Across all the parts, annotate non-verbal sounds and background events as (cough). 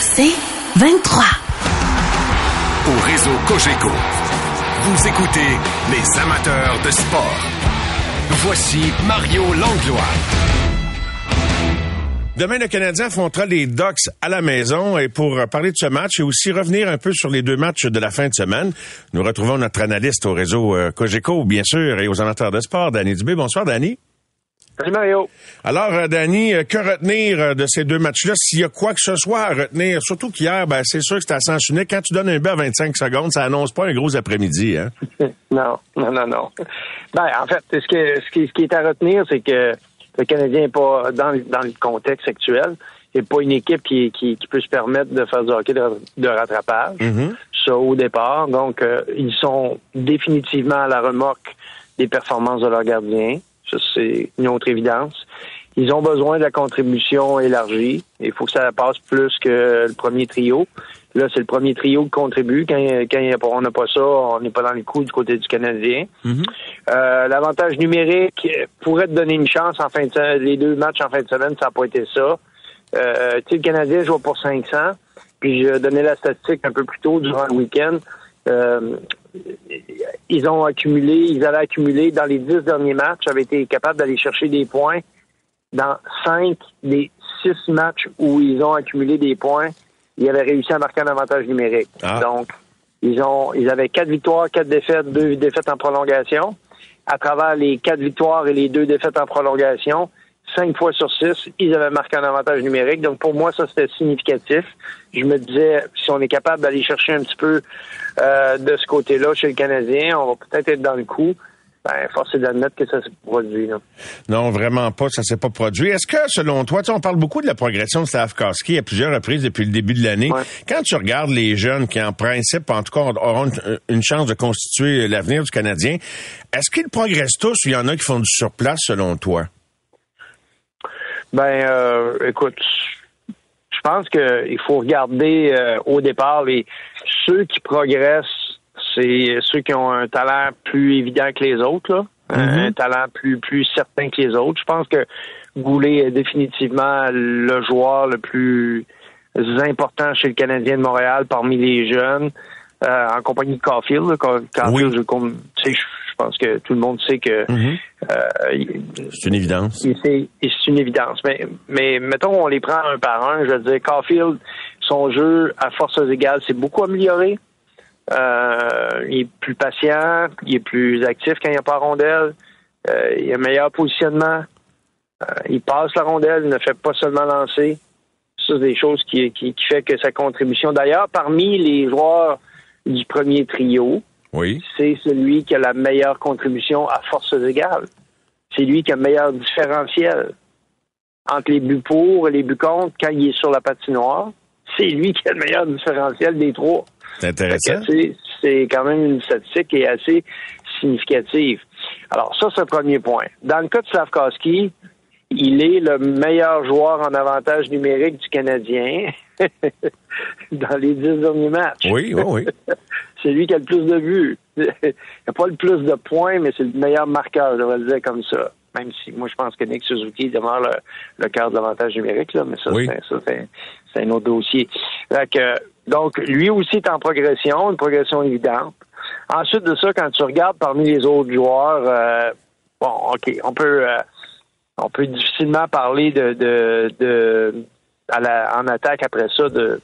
C'est 23. au réseau Cogeco. Vous écoutez les amateurs de sport. Voici Mario Langlois. Demain, le Canadien affrontera les Ducks à la maison. Et pour parler de ce match et aussi revenir un peu sur les deux matchs de la fin de semaine, nous retrouvons notre analyste au réseau euh, Cogeco, bien sûr, et aux amateurs de sport, Danny Dubé. Bonsoir, Danny. Salut Mario. Alors, euh, Danny, euh, que retenir euh, de ces deux matchs-là? S'il y a quoi que ce soit à retenir, surtout qu'hier, ben, c'est sûr que c'était à sens unique. Quand tu donnes un but à 25 secondes, ça annonce pas un gros après-midi, hein? (laughs) Non, non, non, non. Ben, en fait, ce, que, ce, qui, ce qui est à retenir, c'est que le Canadien n'est pas, dans, dans le contexte actuel, n'est pas une équipe qui, qui, qui peut se permettre de faire du hockey de, de rattrapage. Ça, au départ. Donc, euh, ils sont définitivement à la remorque des performances de leurs gardiens. Ça, c'est une autre évidence. Ils ont besoin de la contribution élargie. Il faut que ça passe plus que le premier trio. Là, c'est le premier trio qui contribue. Quand, on n'a pas ça, on n'est pas dans le coup du côté du Canadien. Euh, L'avantage numérique pourrait te donner une chance en fin de se- les deux matchs en fin de semaine, ça n'a pas été ça. Euh, tu sais, le Canadien joue pour 500. Puis je donnais la statistique un peu plus tôt durant le week-end. Euh, ils ont accumulé, ils avaient accumulé dans les dix derniers matchs, avaient été capables d'aller chercher des points dans cinq des six matchs où ils ont accumulé des points. Ils avaient réussi à marquer un avantage numérique. Ah. Donc, ils ont, ils avaient quatre victoires, quatre défaites, deux défaites en prolongation. À travers les quatre victoires et les deux défaites en prolongation, cinq fois sur six, ils avaient marqué un avantage numérique. Donc, pour moi, ça, c'était significatif. Je me disais, si on est capable d'aller chercher un petit peu euh, de ce côté-là chez le Canadien, on va peut-être être dans le coup. Ben, force est d'admettre que ça s'est produit. Là. Non, vraiment pas. Ça s'est pas produit. Est-ce que, selon toi, tu sais, on parle beaucoup de la progression de Stavkowski à plusieurs reprises depuis le début de l'année. Ouais. Quand tu regardes les jeunes qui, en principe, en tout cas, auront une, une chance de constituer l'avenir du Canadien, est-ce qu'ils progressent tous ou il y en a qui font du surplace, selon toi? Ben, euh, écoute, je pense qu'il faut regarder euh, au départ les ceux qui progressent, c'est ceux qui ont un talent plus évident que les autres, là. un talent plus plus certain que les autres. Je pense que Goulet est définitivement le joueur le plus important chez le Canadien de Montréal parmi les jeunes, euh, en compagnie de Caulfield. Caulfield, Oui. je, je pense que tout le monde sait que euh, il- C'est une évidence. c'est c'est une évidence. Mais, mais mettons, on les prend un par un. Je veux dire, Caulfield, son jeu, à forces égales, s'est beaucoup amélioré. Euh, il est plus patient, il est plus actif quand il n'y a pas la rondelle. Euh, il a un meilleur positionnement. Euh, il passe la rondelle, il ne fait pas seulement lancer. Ça, c'est des choses qui, qui, qui fait que sa contribution. D'ailleurs, parmi les joueurs du premier trio, Oui. c'est celui qui a la meilleure contribution à forces égales. C'est lui qui a le meilleur différentiel entre les buts pour et les buts contre quand il est sur la patinoire. C'est lui qui a le meilleur différentiel des trois. C'est intéressant. C'est quand même une statistique qui est assez significative. Alors, ça, c'est un premier point. Dans le cas de Slavkowski, il est le meilleur joueur en avantage numérique du Canadien (laughs) dans les dix derniers matchs. Oui, oui, oui. (laughs) C'est lui qui a le plus de buts. (laughs) Il n'a pas le plus de points, mais c'est le meilleur marqueur, je vais le dire comme ça. Même si moi, je pense que Nick Suzuki demeure le, le quart de l'avantage numérique, là, mais ça, Oui. c'est, ça, c'est, c'est un autre dossier. Que, donc, lui aussi est en progression, une progression évidente. Ensuite de ça, quand tu regardes parmi les autres joueurs, euh, bon, OK, on peut, euh, on peut difficilement parler de, de, de à la, en attaque après ça de,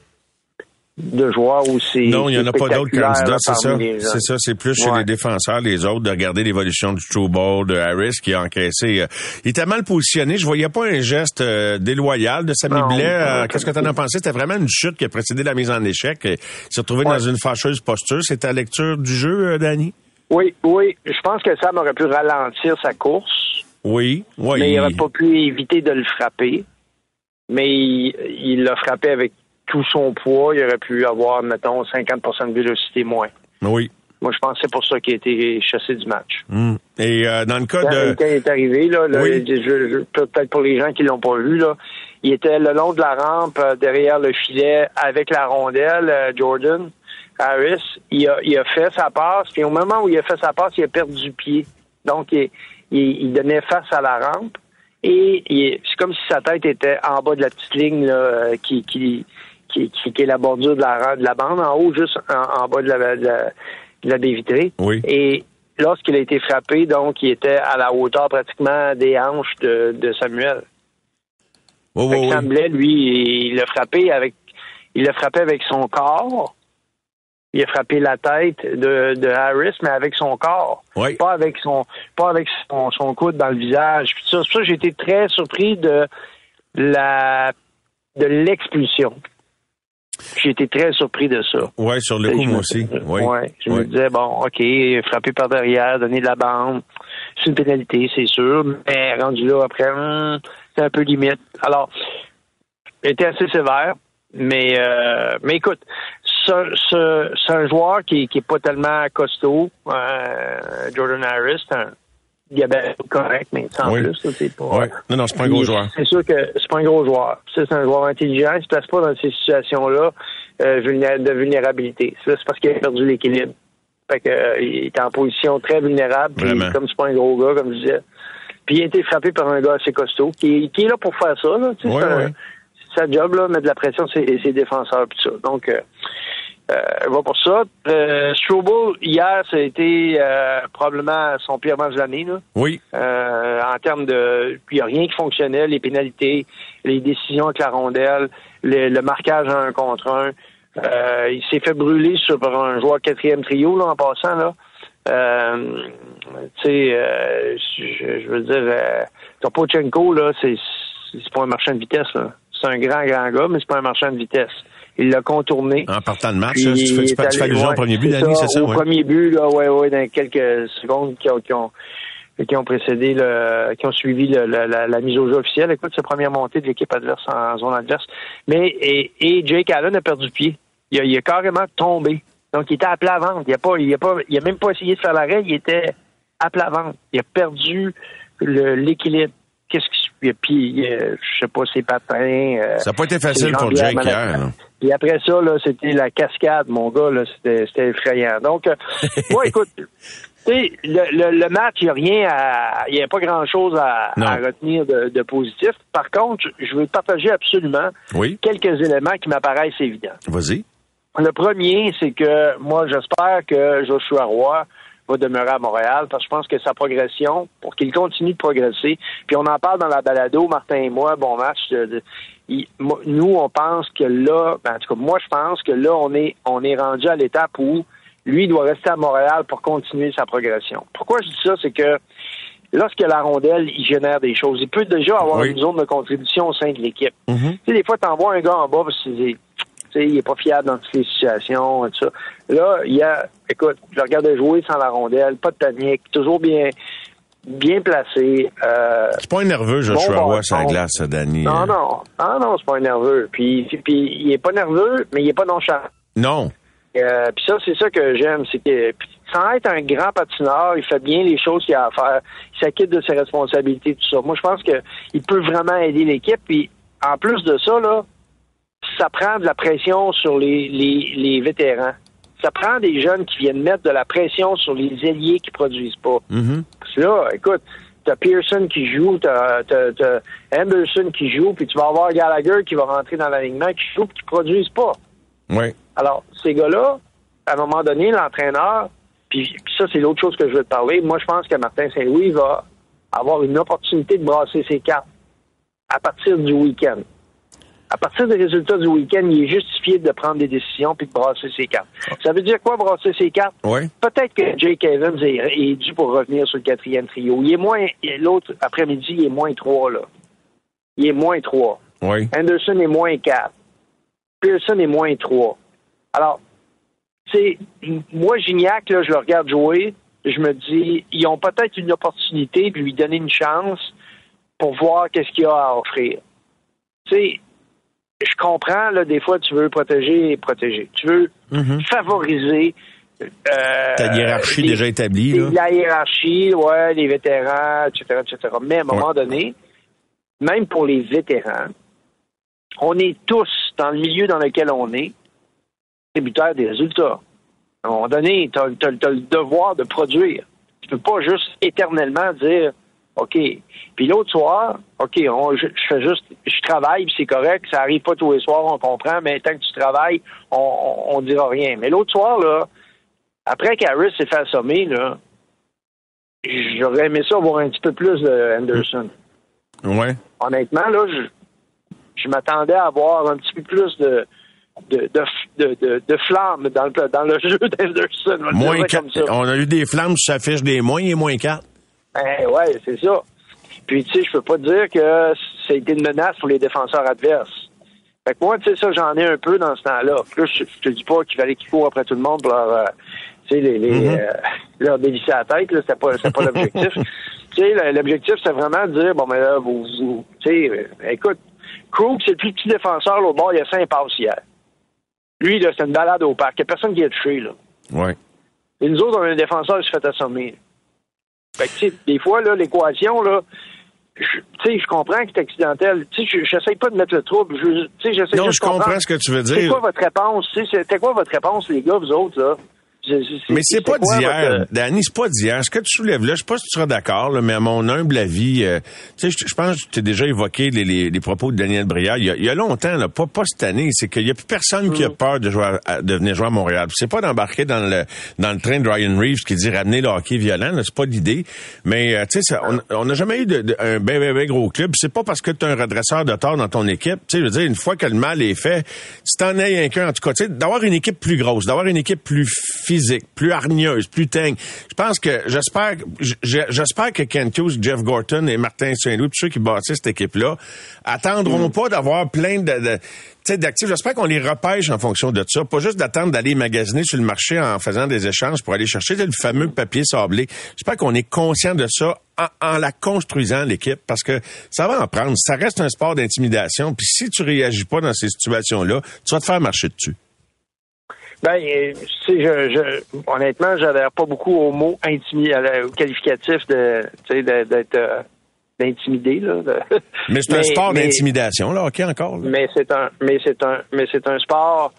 de joueurs où c'est. Non, il n'y en a pas d'autres candidats, c'est ça. C'est ça, c'est plus chez les défenseurs, les autres, de regarder l'évolution du true ball de Harris qui a encaissé. euh, il était mal positionné. Je voyais pas un geste euh, déloyal de Samy Blais. Euh, Qu'est-ce que tu en as pensé? C'était vraiment une chute qui a précédé la mise en échec. Il s'est retrouvé Ouais. dans une fâcheuse posture. C'est ta lecture du jeu, Danny? Oui, oui. Je pense que Sam aurait pu ralentir sa course, Oui, oui. mais il n'aurait pas pu éviter de le frapper. Mais il l'a frappé avec tout son poids. Il aurait pu avoir, mettons, 50% de vélocité moins. Oui. Moi, je pense que c'est pour ça qu'il a été chassé du match. Hmm. Et euh, dans le cas quand, de... Quand il est arrivé, là, peut-être pour les gens qui l'ont pas vu, là, il était le long de la rampe euh, derrière le filet avec la rondelle, euh, Jordan Harris. Il a, il a fait sa passe, puis au moment où il a fait sa passe, il a perdu du pied. Donc, il, il, donnait face à la rampe. Et c'est comme si sa tête était en bas de la petite ligne là, qui, qui, qui, qui, est la bordure de la, de la bande, en haut, juste en, bas de la, de la, baie vitrée. Oui. Et lorsqu'il a été frappé, donc, il était à la hauteur pratiquement des hanches de, de Samuel. Oh, il semblait, lui, il l'a frappé avec il l'a frappé avec son corps. Il a frappé la tête de, de Harris, mais avec son corps. Oui. Pas avec son pas avec son, son coude dans le visage. Puis ça, ça j'ai été très surpris de la de l'expulsion. J'ai été très surpris de ça. Oui, sur le coup, moi aussi. Oui. Ouais, je me disais, bon, OK, frappé par derrière, donner de la bande, c'est une pénalité, c'est sûr, mais rendu là, après, hmm, c'est un peu limite. Alors, était assez sévère, mais, euh, mais écoute, c'est un joueur qui, qui est pas tellement costaud. Euh, Jordan Harris, c'est un gabarit correct, mais sans plus, c'est pas. Ouais. Non, non, c'est pas un gros joueur. C'est sûr que c'est pas un gros joueur. C'est un joueur intelligent. Il se place pas dans ces situations-là euh, de vulnérabilité. C'est parce qu'il a perdu l'équilibre. Fait que, euh, il est en position très vulnérable. Puis, comme c'est pas un gros gars, comme je disais. Puis il a été frappé par un gars assez costaud, qui, qui est là pour faire ça. Là. Sa job, là, mettre de la pression sur ses, défenseurs puis ça. Donc euh, euh, va pour ça. Euh, hier, ça a été euh, probablement son pire match de l'année. Oui. Euh, en termes de... Puis il n'y a rien qui fonctionnait, les pénalités, les décisions avec la rondelle, le, marquage un contre un. Euh, il s'est fait brûler sur un joueur quatrième trio là, en passant. là. Euh, tu sais, je, veux dire, Topochenko, là, c'est, c'est pas un marchand de vitesse. Là. C'est un grand, grand gars, mais c'est pas un marchand de vitesse. Il l'a contourné. En partant de match, tu fais, tu fais allusion au premier but, Danny, c'est ça? Au premier but, là, ouais, ouais, dans quelques secondes qui ont, qui ont, qui ont précédé le, qui ont suivi le, la, la, mise au jeu officielle. Écoute, sa première montée de l'équipe adverse en zone adverse. Mais, et, et Jake Allen a perdu pied. Il a, il a carrément tombé. Donc, il était à plat ventre. Il a pas, il a pas, il a même pas essayé de faire l'arrêt. Il était à plat ventre. Il a perdu l'équilibre. Qu'est-ce qui, puis, euh, je sais pas, ses patins. Euh, ça n'a pas été facile pour Jake hier. Puis après ça, là, c'était la cascade, mon gars, là, c'était, c'était effrayant. Donc, euh, (laughs) moi, écoute, le, le, match, il n'y a rien à, il n'y a pas grand-chose à, à retenir de, de, positif. Par contre, je veux partager absolument quelques éléments qui m'apparaissent évidents. Vas-y. Le premier, c'est que moi, j'espère que Joshua Roy va demeurer à Montréal parce que je pense que sa progression, pour qu'il continue de progresser, puis on en parle dans la balado, Martin et moi, bon match, nous, on pense que là, ben, en tout cas, moi, je pense que là, on est, on est rendu à l'étape où lui doit rester à Montréal pour continuer sa progression. Pourquoi je dis ça? C'est que lorsque la rondelle, il génère des choses. Il peut déjà avoir une zone de contribution au sein de l'équipe. Mm-hmm. Tu sais, des fois, tu envoies un gars en bas parce que il est pas fiable dans toutes les situations, tout ça. Là, il y a, écoute, je le regarde jouer sans la rondelle, pas de panique, toujours bien, bien placé. Euh, c'est pas un nerveux, Joshua bon, Roy, sa glace, Danny. Non, non, non, non, c'est pas un nerveux. Puis, puis, il est pas nerveux, mais il est pas nonchalant. Non. Euh, puis ça, c'est ça que j'aime, c'est que sans être un grand patineur, il fait bien les choses qu'il a à faire. Il s'acquitte de ses responsabilités, tout ça. Moi, je pense que il peut vraiment aider l'équipe. Puis en plus de ça, là, ça prend de la pression sur les, les, les vétérans. Ça prend des jeunes qui viennent mettre de la pression sur les ailiers qui produisent pas. Parce que là, écoute, t'as Pearson qui joue, t'as, as, Anderson qui joue, puis tu vas avoir Gallagher qui va rentrer dans l'alignement, qui joue, puis qui produisent pas. Oui. Alors, ces gars-là, à un moment donné, l'entraîneur, puis, ça, c'est l'autre chose que je veux te parler. Moi, je pense que Martin Saint-Louis va avoir une opportunité de brasser ses cartes à partir du week-end à partir des résultats du week-end, il est justifié de prendre des décisions puis de brasser ses cartes. Ça veut dire quoi, brasser ses cartes? Oui. Peut-être que Jake Evans est, dû pour revenir sur le quatrième trio. Il est moins, l'autre après-midi, il est moins trois, là. Il est moins trois. Oui. Anderson est moins quatre. Pearson est moins trois. Alors, c'est, moi, Gignac, là, je le regarde jouer, je me dis, ils ont peut-être une opportunité de lui donner une chance pour voir qu'est-ce qu'il a à offrir. tu sais, je comprends, là, des fois, tu veux protéger et protéger. Tu veux favoriser. euh, Ta hiérarchie les- déjà établie, les- là. La hiérarchie, ouais, les vétérans, etc., etc. Mais à un moment donné, même pour les vétérans, on est tous dans le milieu dans lequel on est tributaires des résultats. À un moment donné, tu as, le devoir de produire. Tu peux pas juste éternellement dire OK. Puis l'autre soir, OK, on- je, je fais juste, je travaille, puis c'est correct, ça arrive pas tous les soirs, on comprend, mais tant que tu travailles, on, on, on dira rien. Mais l'autre soir, là, après qu'Harris s'est fait assommer, là, j'aurais aimé ça voir un petit peu plus de Anderson. Ouais. Honnêtement, là, je, je m'attendais à avoir un petit peu plus de, de, de, de, de, de flamme dans le, dans le (laughs) jeu d'Anderson. on va le Moins dire 4. comme ça. On a eu des flammes sur sa fiche des moins et moins 4. Ben ouais, c'est ça. Puis tu sais, je peux pas dire que ça a été une menace pour les défenseurs adverses. Fait que moi, tu sais, ça, j'en ai un peu dans ce temps-là. Puis là, je, je te dis pas qu'il fallait qu'ils courent après tout le monde pour leur, euh, tu sais, les, les, Mm-hmm. euh, (laughs) leur dévisser la tête, là. C'était pas, pas l'objectif. (laughs) tu sais, l'objectif, c'est vraiment de dire, bon, mais là, vous, vous tu sais, euh, écoute, Krug, c'est le plus petit défenseur, là, au bord, il y a cinq passes hier. Lui, là, c'est une balade au parc. Il y a personne qui est touché, là. Ouais. Et nous autres, on a un défenseur qui se fait assommer. Fait que, tu sais, des fois, là, l'équation, là, je- tu sais, je comprends que c'est accidentel. Tu sais, je- j'essaie pas de mettre le trouble. Je, tu sais, j'essaie Non, je comprends ce que tu veux C'est dire. quoi votre réponse? Tu sais, C'était quoi votre réponse, les gars, vous autres, là? Je- je- Mais c'est pas d'hier, votre- Danny, c'est pas d'hier. Ce que tu soulèves là, je sais pas si tu seras d'accord, là, mais à mon humble avis, euh, tu sais, je, pense que tu as déjà évoqué les, les- les propos de Daniel Briard. Il y a, il y a longtemps, là, pas, pas cette année, c'est qu'il y a plus personne qui a Mm. peur de jouer à- de venir jouer à Montréal. C'est pas d'embarquer dans le dans le train de Ryan Reeves qui dit ramener le hockey violent, là, c'est pas l'idée. Mais euh, tu sais, on n'a jamais eu de, de- un ben, ben, ben gros club. C'est pas parce que tu as un redresseur de tort dans ton équipe. Tu sais, je veux dire, une fois que le mal est fait, si t'en as un qu'un, en tout cas, tu sais, d'avoir une équipe plus grosse, d'avoir une équipe plus physique, plus hargneuse, plus teigne. Je pense que j'espère j'espère que Kent Hughes, Jeff Gorton et Martin Saint-Louis, puis ceux qui bâtissent cette équipe-là, attendront pas d'avoir plein de, de d'actifs. J'espère qu'on les repêche en fonction de ça. Pas juste d'attendre d'aller magasiner sur le marché en faisant des échanges pour aller chercher le fameux papier sablé. J'espère qu'on est conscient de ça en, en la construisant, l'équipe, parce que ça va en prendre. Ça reste un sport d'intimidation. Puis si tu réagis pas dans ces situations-là, tu vas te faire marcher dessus. Ben, euh, tu sais, je, je, honnêtement, j'adhère pas beaucoup au mot intimi, à la- au qualificatif de, tu sais, de- d'être, euh, d'intimidé, là. de- (laughs) Mais c'est un sport d'intimidation, là, OK, encore. là. Mais c'est un, mais c'est un, mais c'est un sport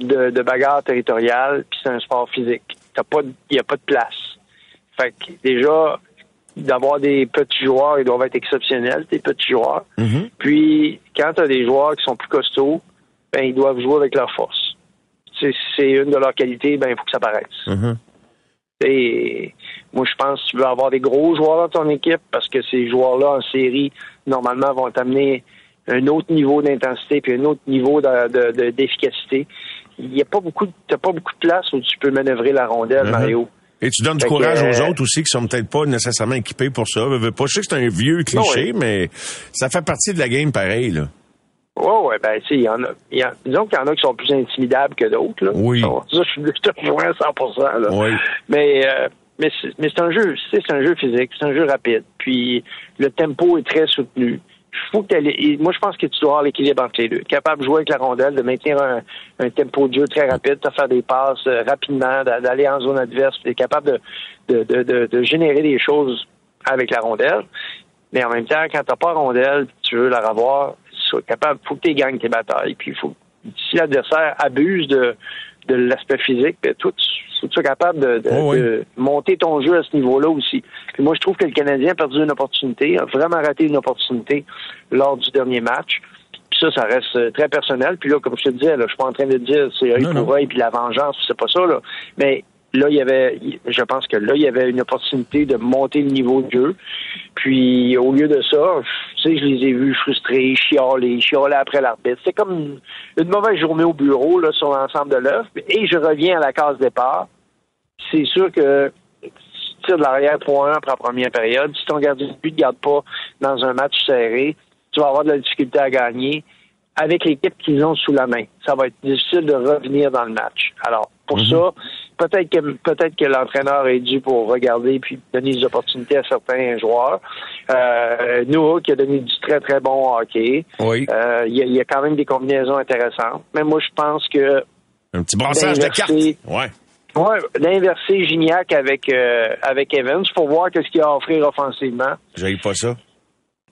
de, de bagarre territoriale, puis c'est un sport physique. T'as pas, il y a pas de place. Fait que déjà, d'avoir des petits joueurs, ils doivent être exceptionnels, des petits joueurs. Mhm. Puis quand t'as des joueurs qui sont plus costauds, ben ils doivent jouer avec leur force. C'est, une de leurs qualités, ben il faut que ça paraisse. Mhm. Et moi, je pense que tu veux avoir des gros joueurs dans ton équipe parce que ces joueurs-là en série, normalement, vont t'amener un autre niveau d'intensité puis un autre niveau de- de- de- d'efficacité. Il n'y a pas beaucoup, de- t'as pas beaucoup de place où tu peux manœuvrer la rondelle, Mhm. Mario. Et tu donnes du que, courage aux euh, autres aussi qui sont peut-être pas nécessairement équipés pour ça. Je sais que c'est un vieux cliché, Non, mais ça fait partie de la game pareil, là. Ouais, ouais, ben, tu sais, il y en a, y disons qu'il y en a qui sont plus intimidables que d'autres, là. Oui. Ça, je te rejoins à 100%, là. Oui. Mais, euh, mais c'est un jeu, tu sais, c'est un jeu physique, c'est un jeu rapide. Puis le tempo est très soutenu. Faut que moi, je pense que tu dois avoir l'équilibre entre les deux. Capable de jouer avec la rondelle, de maintenir un, un tempo de jeu très rapide, de faire des passes euh, rapidement, d'a- d'aller en zone adverse, puis d'être capable de, de, de, de, générer des choses avec la rondelle. Mais en même temps, quand t'as pas la rondelle, tu veux la revoir, sois capable, faut que tu gagnes tes batailles. Puis faut, si l'adversaire abuse de, de l'aspect physique, ben, toi, tu, tu sois capable de, de- Oh oui. de monter ton jeu à ce niveau-là aussi. Puis moi, je trouve que le Canadien a perdu une opportunité, a vraiment raté une opportunité lors du dernier match. Puis ça, ça reste euh, très personnel. Puis là, comme je te disais, là, je suis pas en train de dire c'est œil pour œil puis la vengeance, c'est pas ça, là. Mais là, il y avait, je pense que là, il y avait une opportunité de monter le niveau de jeu. Puis au lieu de ça, tu sais, je les ai vus frustrés, chialer, chialer après l'arbitre. C'est comme une, mauvaise journée au bureau là, sur l'ensemble de l'œuvre. Et je reviens à la case départ. C'est sûr que si tu tires de l'arrière 3-1 après la première période, si ton gardien de but ne garde pas dans un match serré, tu vas avoir de la difficulté à gagner avec l'équipe qu'ils ont sous la main. Ça va être difficile de revenir dans le match. Alors, pour ça, peut-être que peut-être que l'entraîneur est dû pour regarder puis donner des opportunités à certains joueurs. Euh, Noah qui a donné du très très bon hockey. Oui. Euh, Il y, a- il y a quand même des combinaisons intéressantes. Mais moi je pense que Un petit brassage de cartes. Ouais. ouais, d'inverser Gignac avec euh, avec Evans pour voir qu'est-ce qu'il a à offrir offensivement. J'aille pas ça.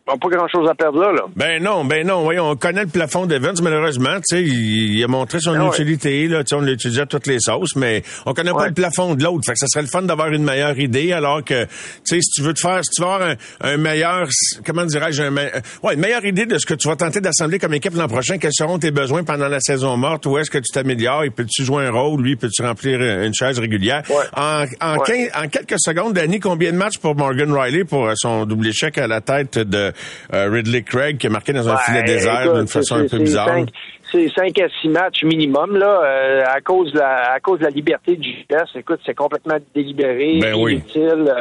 Pas grand chose à perdre là. là. Ben non, ben non. Voyons, on connaît le plafond d'Evans, malheureusement. Tu sais, il, il a montré son Ah ouais. utilité. Là, Tu sais, on l'utilise à toutes les sauces, mais on connaît pas le plafond de l'autre. Fait que ça serait le fun d'avoir une meilleure idée, alors que, tu sais, si tu veux te faire, si tu veux avoir un, un meilleur, comment dirais-je, un me- euh, ouais, une meilleure idée de ce que tu vas tenter d'assembler comme équipe l'an prochain, quels seront tes besoins pendant la saison morte, où est-ce que tu t'améliores, et peux-tu jouer un rôle, lui, peux-tu remplir une chaise régulière? Ouais. En, en, Ouais. 15 en quelques secondes, Danny, combien de matchs pour Morgan Riley pour euh, son double échec à la tête de Ridley Craig qui a marqué dans un filet Ouais, désert d'une façon un peu bizarre? cinq- C'est 5 à 6 matchs minimum, là, euh, à cause de la, à cause de la liberté du GPS. Écoute, c'est complètement délibéré, Ben oui. inutile,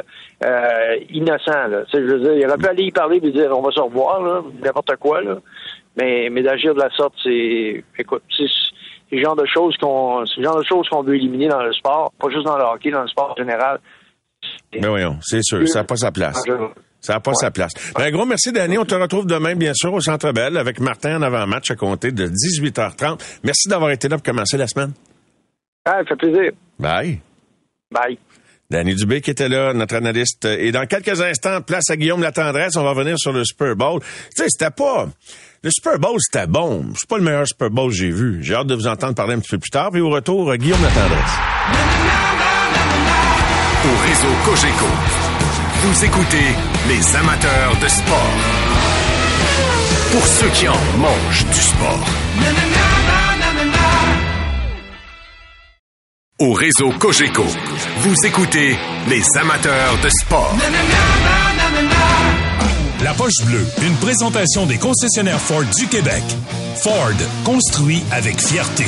euh, innocent, là. Je veux dire, il aurait pu aller y parler et dire, on va se revoir, là, n'importe quoi, là. Mais, mais d'agir de la sorte, c'est, écoute, c'est, le genre de choses qu'on, c'est le genre de choses qu'on veut éliminer dans le sport, pas juste dans le hockey, dans le sport en général. Ben voyons, c'est sûr, ça n'a pas sa place. Ça n'a pas sa place. Ben, un gros merci, Danny. On te retrouve demain, bien sûr, au Centre Bell avec Martin en avant-match à compter de 18h30. Merci d'avoir été là pour commencer la semaine. Ah, ça fait plaisir. Bye. Bye. Danny Dubé qui était là, notre analyste. Et dans quelques instants, place à Guillaume Latendresse, on va revenir sur le Super Bowl. Tu sais, c'était pas... Le Super Bowl, c'était bon. C'est pas le meilleur Super Bowl que j'ai vu. J'ai hâte de vous entendre parler un petit peu plus tard. Puis au retour, Guillaume Latendresse. Au réseau Cogeco, vous écoutez les amateurs de sport. Pour ceux qui en mangent du sport. Au réseau Cogeco, vous écoutez les amateurs de sport. La Poche Bleue, une présentation des concessionnaires Ford du Québec. Ford, construit avec fierté.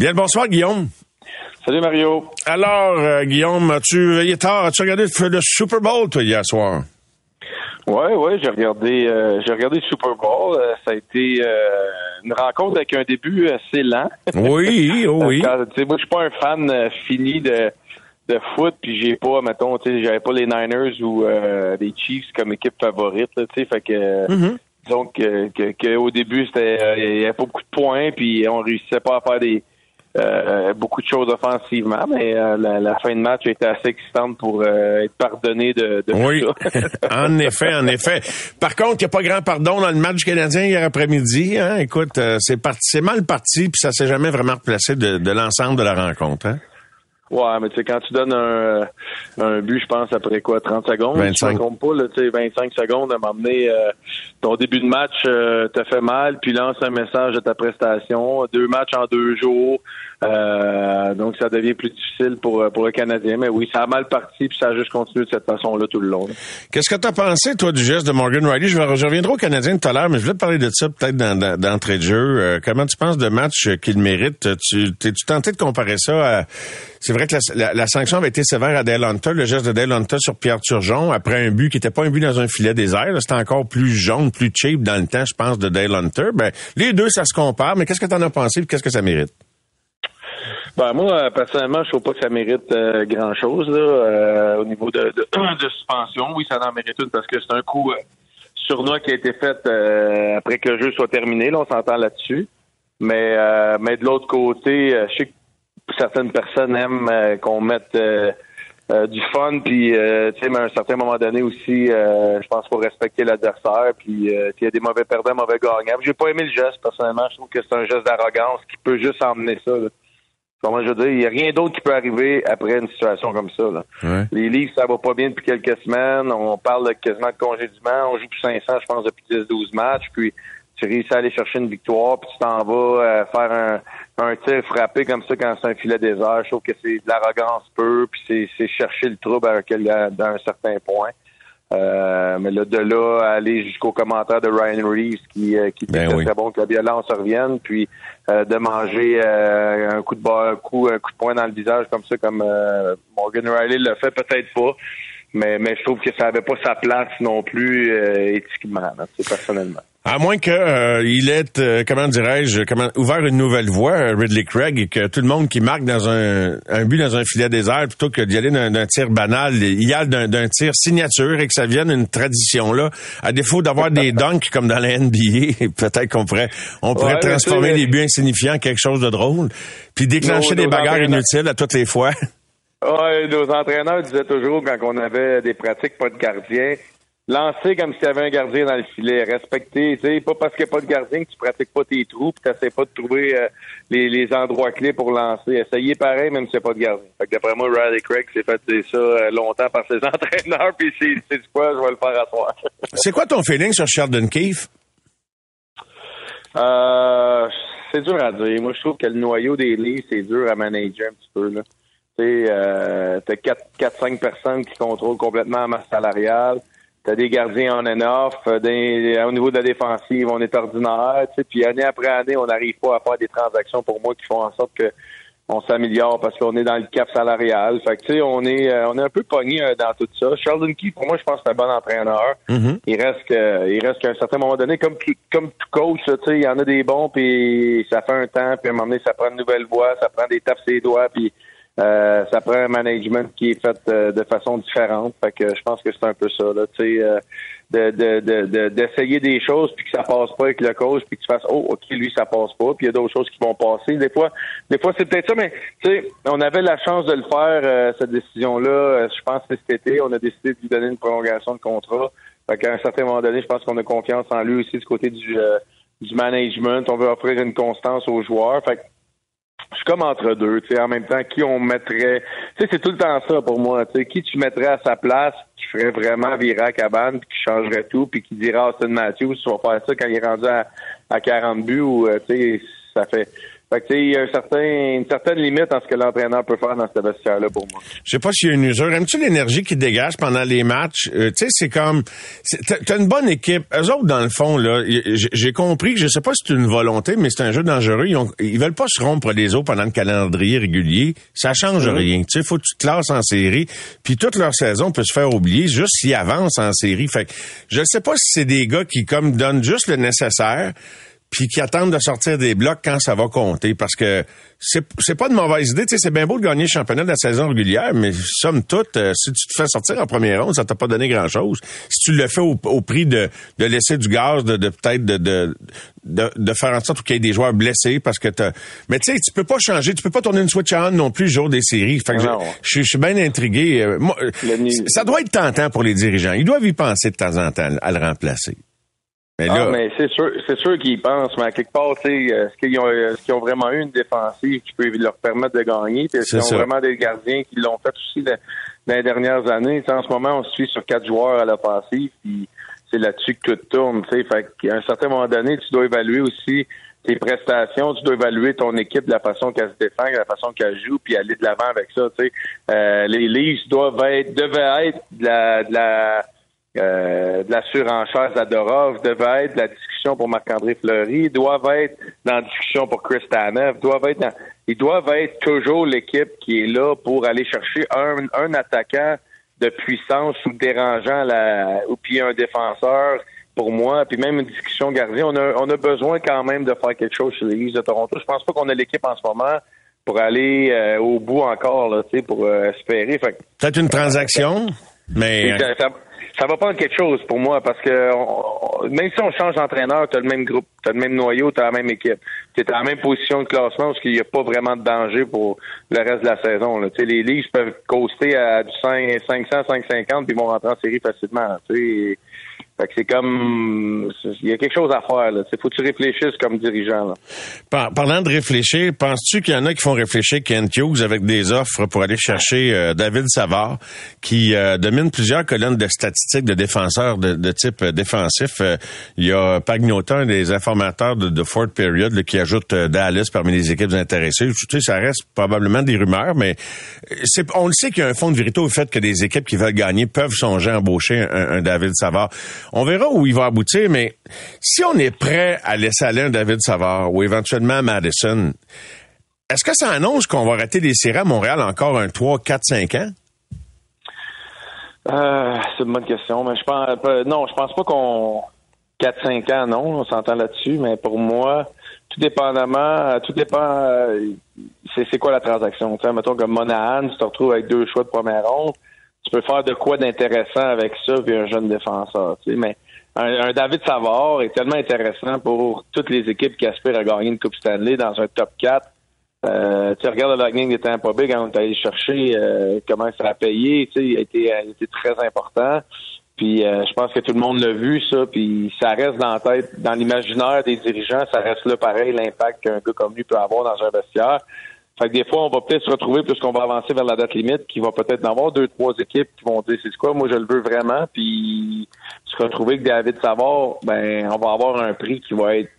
Bien le bonsoir, Guillaume. Salut Mario. Alors, euh, Guillaume, as-tu veillé tard? As-tu regardé le, Super Bowl, toi, hier soir? Ouais, ouais, j'ai regardé, euh, j'ai regardé le Super Bowl. Euh, ça a été euh, une rencontre avec un début assez lent. Oui, (laughs) oh oui. Tu moi, je suis pas un fan fini de de foot, puis j'ai pas, mettons, tu sais, j'avais pas les Niners ou les Chiefs comme équipe favorite, là, tu fait que. Mm-hmm. Disons que, que, que au début, c'était il y avait pas beaucoup de points, puis on réussissait pas à faire des euh, beaucoup de choses offensivement, mais euh, la, la fin de match a été assez excitante pour euh, être pardonné de, de Oui, tout ça. (laughs) en effet, en effet. Par contre, il n'y a pas grand pardon dans le match Canadien hier après-midi. Hein? Écoute, euh, c'est parti, c'est mal parti, puis ça s'est jamais vraiment replacé de, de l'ensemble de la rencontre. Hein? Ouais, mais tu sais, quand tu donnes un, un but, je pense, après quoi, 30 secondes? 25. Je me trompe pas, là, tu sais, 25 secondes à m'emmener euh, ton début de match euh, te fait mal, puis lance un message de ta prestation. Deux matchs en deux jours. Euh, donc, ça devient plus difficile pour, pour le Canadien. Mais oui, ça a mal parti, puis ça a juste continué de cette façon-là tout le long. Qu'est-ce que tu as pensé, toi, du geste de Morgan Riley? Je, vais- je reviendrai au Canadien tout à l'heure, mais je voulais te parler de ça peut-être dans- dans- d'entrée de jeu. Euh, comment tu penses de match euh, qu'il mérite? Tu, t'es-tu tenté de comparer ça à... C'est vrai que la, la- la sanction avait été sévère à Dale Hunter, le geste de Dale Hunter sur Pierre Turgeon, après un but qui n'était pas un but dans un filet désert. C'était encore plus jaune, plus cheap dans le temps, je pense, de Dale Hunter. Ben, les deux, ça se compare, mais qu'est-ce que tu en as pensé et qu'est-ce que ça mérite? Ben, moi, euh, personnellement, je trouve pas que ça mérite euh, grand-chose euh, au niveau de, de, (clears throat) de suspension. Oui, ça en mérite une parce que c'est un coup euh, surnois qui a été fait euh, après que le jeu soit terminé. Là, on s'entend là-dessus. Mais, euh, mais de l'autre côté, je sais que certaines personnes aiment euh, qu'on mette euh, euh, du fun, puis tu sais, mais à un certain moment donné aussi, je pense qu'il faut respecter l'adversaire, puis il y a des mauvais perdants, mauvais gagnants. J'ai pas aimé le geste personnellement. Je trouve que c'est un geste d'arrogance qui peut juste emmener ça. Là. Comment je veux dire, il n'y a rien d'autre qui peut arriver après une situation comme ça. Là. Ouais. Les livres, ça va pas bien depuis quelques semaines. On parle de quasiment de congédiement. On joue plus 500, je pense, depuis 10-12 matchs. Puis tu réussis à aller chercher une victoire, puis tu t'en vas euh, faire un, un tir frappé comme ça quand c'est un filet désert. Je trouve que c'est de l'arrogance peu, puis c'est, chercher le trouble à, d'un certain point. Euh, mais là, de là, à aller jusqu'au commentaire de Ryan Reeves qui, euh, qui dit Ben que oui. c'est bon que la violence revienne, puis euh, de manger euh, un coup de bas, un coup, un coup de poing dans le visage comme ça, comme euh, Morgan Riley le fait, peut-être pas. Mais, mais je trouve que ça avait pas sa place non plus euh, éthiquement, là, personnellement. À moins que euh, il ait, euh, comment dirais-je, comment ouvert une nouvelle voie, euh, Ridley Craig, et que tout le monde qui marque dans un, un but dans un filet désert, plutôt que d'y aller d'un tir banal, il y a d'un tir signature et que ça vienne une tradition là. À défaut d'avoir des (laughs) dunks comme dans la NBA, peut-être qu'on pourrait, on pourrait Ouais, transformer les buts insignifiants en quelque chose de drôle, puis déclencher des bagarres inutiles à toutes les fois. Ouais, nos entraîneurs disaient toujours quand on avait des pratiques pas de gardien, lancer comme s'il y avait un gardien dans le filet, respecter, tu sais, pas parce qu'il n'y a pas de gardien que tu pratiques pas tes trous, puis t'essaies pas de trouver euh, les, les endroits clés pour lancer. Essayez pareil même s'il n'y a pas de gardien. Fait que d'après moi, Riley Craig s'est fait dire ça euh, longtemps par ses (laughs) entraîneurs, puis c'est c'est du quoi, je vais le faire asseoir. (laughs) C'est quoi ton feeling sur Sheldon Keefe? Euh, c'est dur à dire. Moi, je trouve que le noyau des livres, c'est dur à manager un petit peu. Là. Tu euh, t'as 4-5 personnes qui contrôlent complètement la masse salariale. T'as des gardiens on and off. Euh, des- au niveau de la défensive, on est ordinaire. Tu puis année après année, on n'arrive pas à faire des transactions pour moi qui font en sorte que on s'améliore parce qu'on est dans le cap salarial. Fait que tu sais, on est euh, on est un peu pogné euh, dans tout ça. Sheldon Key, pour moi, je pense que c'est un bon entraîneur. Il reste que il reste qu'à un certain moment donné, comme comme tout coach, tu sais, il y en a des bons, puis ça fait un temps, puis à un moment donné, ça prend une nouvelle voie, ça prend des tapes ses doigts, puis euh, ça prend un management qui est fait euh, de façon différente. Fait que je pense que c'est un peu ça, là, euh, de, de, de, de- d'essayer des choses puis que ça passe pas avec le coach puis que tu fasses oh ok lui ça passe pas puis il y a d'autres choses qui vont passer. Des fois des fois c'est peut-être ça mais tu sais on avait la chance de le faire euh, cette décision là je pense que cet été. On a décidé de lui donner une prolongation de contrat. Fait qu'à un certain moment donné je pense qu'on a confiance en lui aussi du côté du euh, du management. On veut offrir une constance aux joueurs. Fait que je suis comme entre deux, tu sais, en même temps, qui on mettrait, tu sais, c'est tout le temps ça pour moi, tu sais, qui tu mettrais à sa place, qui ferait vraiment virer à cabane, puis qui changerait tout, puis qui dirait Austin Matthews, tu vas faire ça quand il est rendu à, à 40 buts, ou, euh, tu sais, ça fait, fait que, tu sais, il y a un certain, une certaine limite en ce que l'entraîneur peut faire dans ce vestiaire-là pour moi. Je sais pas s'il y a une usure. Aimes-tu l'énergie qui dégage pendant les matchs? Euh, tu sais, c'est comme... T'as une bonne équipe. Eux autres, dans le fond, là, j'ai compris, je sais pas si c'est une volonté, mais c'est un jeu dangereux. Ils, ont, ils veulent pas se rompre les os pendant le calendrier régulier. Ça change rien. Tu sais, faut que tu te classes en série. Puis toute leur saison peut se faire oublier juste s'ils avancent en série. Fait que je sais pas si c'est des gars qui, comme, donnent juste le nécessaire puis qui attendent de sortir des blocs quand ça va compter parce que c'est c'est pas de mauvaise idée, tu sais c'est bien beau de gagner le championnat de la saison régulière mais somme toute euh, si tu te fais sortir en première ronde, ça t'a pas donné grand-chose. Si tu le fais au, au prix de, de laisser du gaz de, de peut-être de, de, de faire en sorte qu'il y ait des joueurs blessés parce que t'as mais tu sais tu peux pas changer, tu peux pas tourner une switch on non plus le jour des séries. Fait que je je suis bien intrigué. Euh, moi, ça doit être tentant pour les dirigeants. Ils doivent y penser de temps en temps à le remplacer. Mais là, Ah, mais c'est sûr, c'est sûr qu'ils pensent, mais à quelque part, tu sais, est-ce qu'ils ont, est-ce qu'ils ont vraiment eu une défensive qui peut leur permettre de gagner? Puis est-ce qu'ils ont vraiment des gardiens qui l'ont fait aussi dans, dans les dernières années? En ce moment, on se suit sur quatre joueurs à l'offensive, puis c'est là-dessus que tout tourne, tu sais. Fait qu'à un certain moment donné, tu dois évaluer aussi tes prestations, tu dois évaluer ton équipe de la façon qu'elle se défend, de la façon qu'elle joue, puis aller de l'avant avec ça. Euh, les Leafs doivent être, devaient être de la, de la euh, de la surenchère Zadorov, devait être de la discussion pour Marc-André Fleury, doivent être dans la discussion pour Chris Tanev, doivent être dans- ils doivent être toujours l'équipe qui est là pour aller chercher un, un attaquant de puissance ou dérangeant la, ou puis un défenseur pour moi, puis même une discussion gardien. On a, on a besoin quand même de faire quelque chose chez les de Toronto. Je pense pas qu'on a l'équipe en ce moment pour aller euh, au bout encore, là, tu sais, pour euh, espérer. Peut-être une transaction, mais ça, ça, ça va prendre quelque chose pour moi parce que on- même si on change d'entraîneur, tu as le même groupe, tu as le même noyau, tu as la même équipe. Tu es dans la même position de classement parce qu'il n'y a pas vraiment de danger pour le reste de la saison. Là. Les Leafs peuvent coaster à du 5, 500, 550 puis ils vont rentrer en série facilement. Tu sais. Fait que c'est comme il y a quelque chose à faire. Là. Faut que tu réfléchisses comme dirigeant. Là. Par- parlant de réfléchir, penses-tu qu'il y en a qui font réfléchir Kent Hughes avec des offres pour aller chercher euh, David Savard, qui euh, domine plusieurs colonnes de statistiques de défenseurs de, type euh, défensif? Il y a Pagnota, un des informateurs de, Fort Period, qui ajoute Dallas parmi les équipes intéressées. Tu sais, ça reste probablement des rumeurs, mais c'est, on le sait qu'il y a un fond de vérité au fait que des équipes qui veulent gagner peuvent songer à embaucher un David Savard. On verra où il va aboutir, mais si on est prêt à laisser aller un David Savard ou éventuellement Madison, est-ce que ça annonce qu'on va rater les séries à Montréal encore un 3, 4, 5 ans? Euh, c'est une bonne question, mais je pense pas- non, je pense pas qu'on 4-5 ans, non, on s'entend là-dessus, mais pour moi, tout dépendamment, tout dépend, euh, c'est quoi la transaction? Sais, mettons comme Monahan, tu te retrouves avec deux choix de première ronde, tu peux faire de quoi d'intéressant avec ça, puis un jeune défenseur. Tu sais, mais un, David Savard est tellement intéressant pour toutes les équipes qui aspirent à gagner une Coupe Stanley dans un top 4. Euh, tu regardes le Lightning des Tampa Bay quand on est allé chercher euh, comment ça a payé, tu sais, il a été, il a été très important. Puis euh, je pense que tout le monde l'a vu, ça, puis ça reste dans la tête, dans l'imaginaire des dirigeants, ça reste là pareil, l'impact qu'un gars comme lui peut avoir dans un vestiaire. Fait que des fois, on va peut-être se retrouver, puisqu'on va avancer vers la date limite, qu'il va peut-être en avoir deux, trois équipes qui vont dire c'est quoi, moi je le veux vraiment, puis se retrouver que David Savard, ben on va avoir un prix qui va être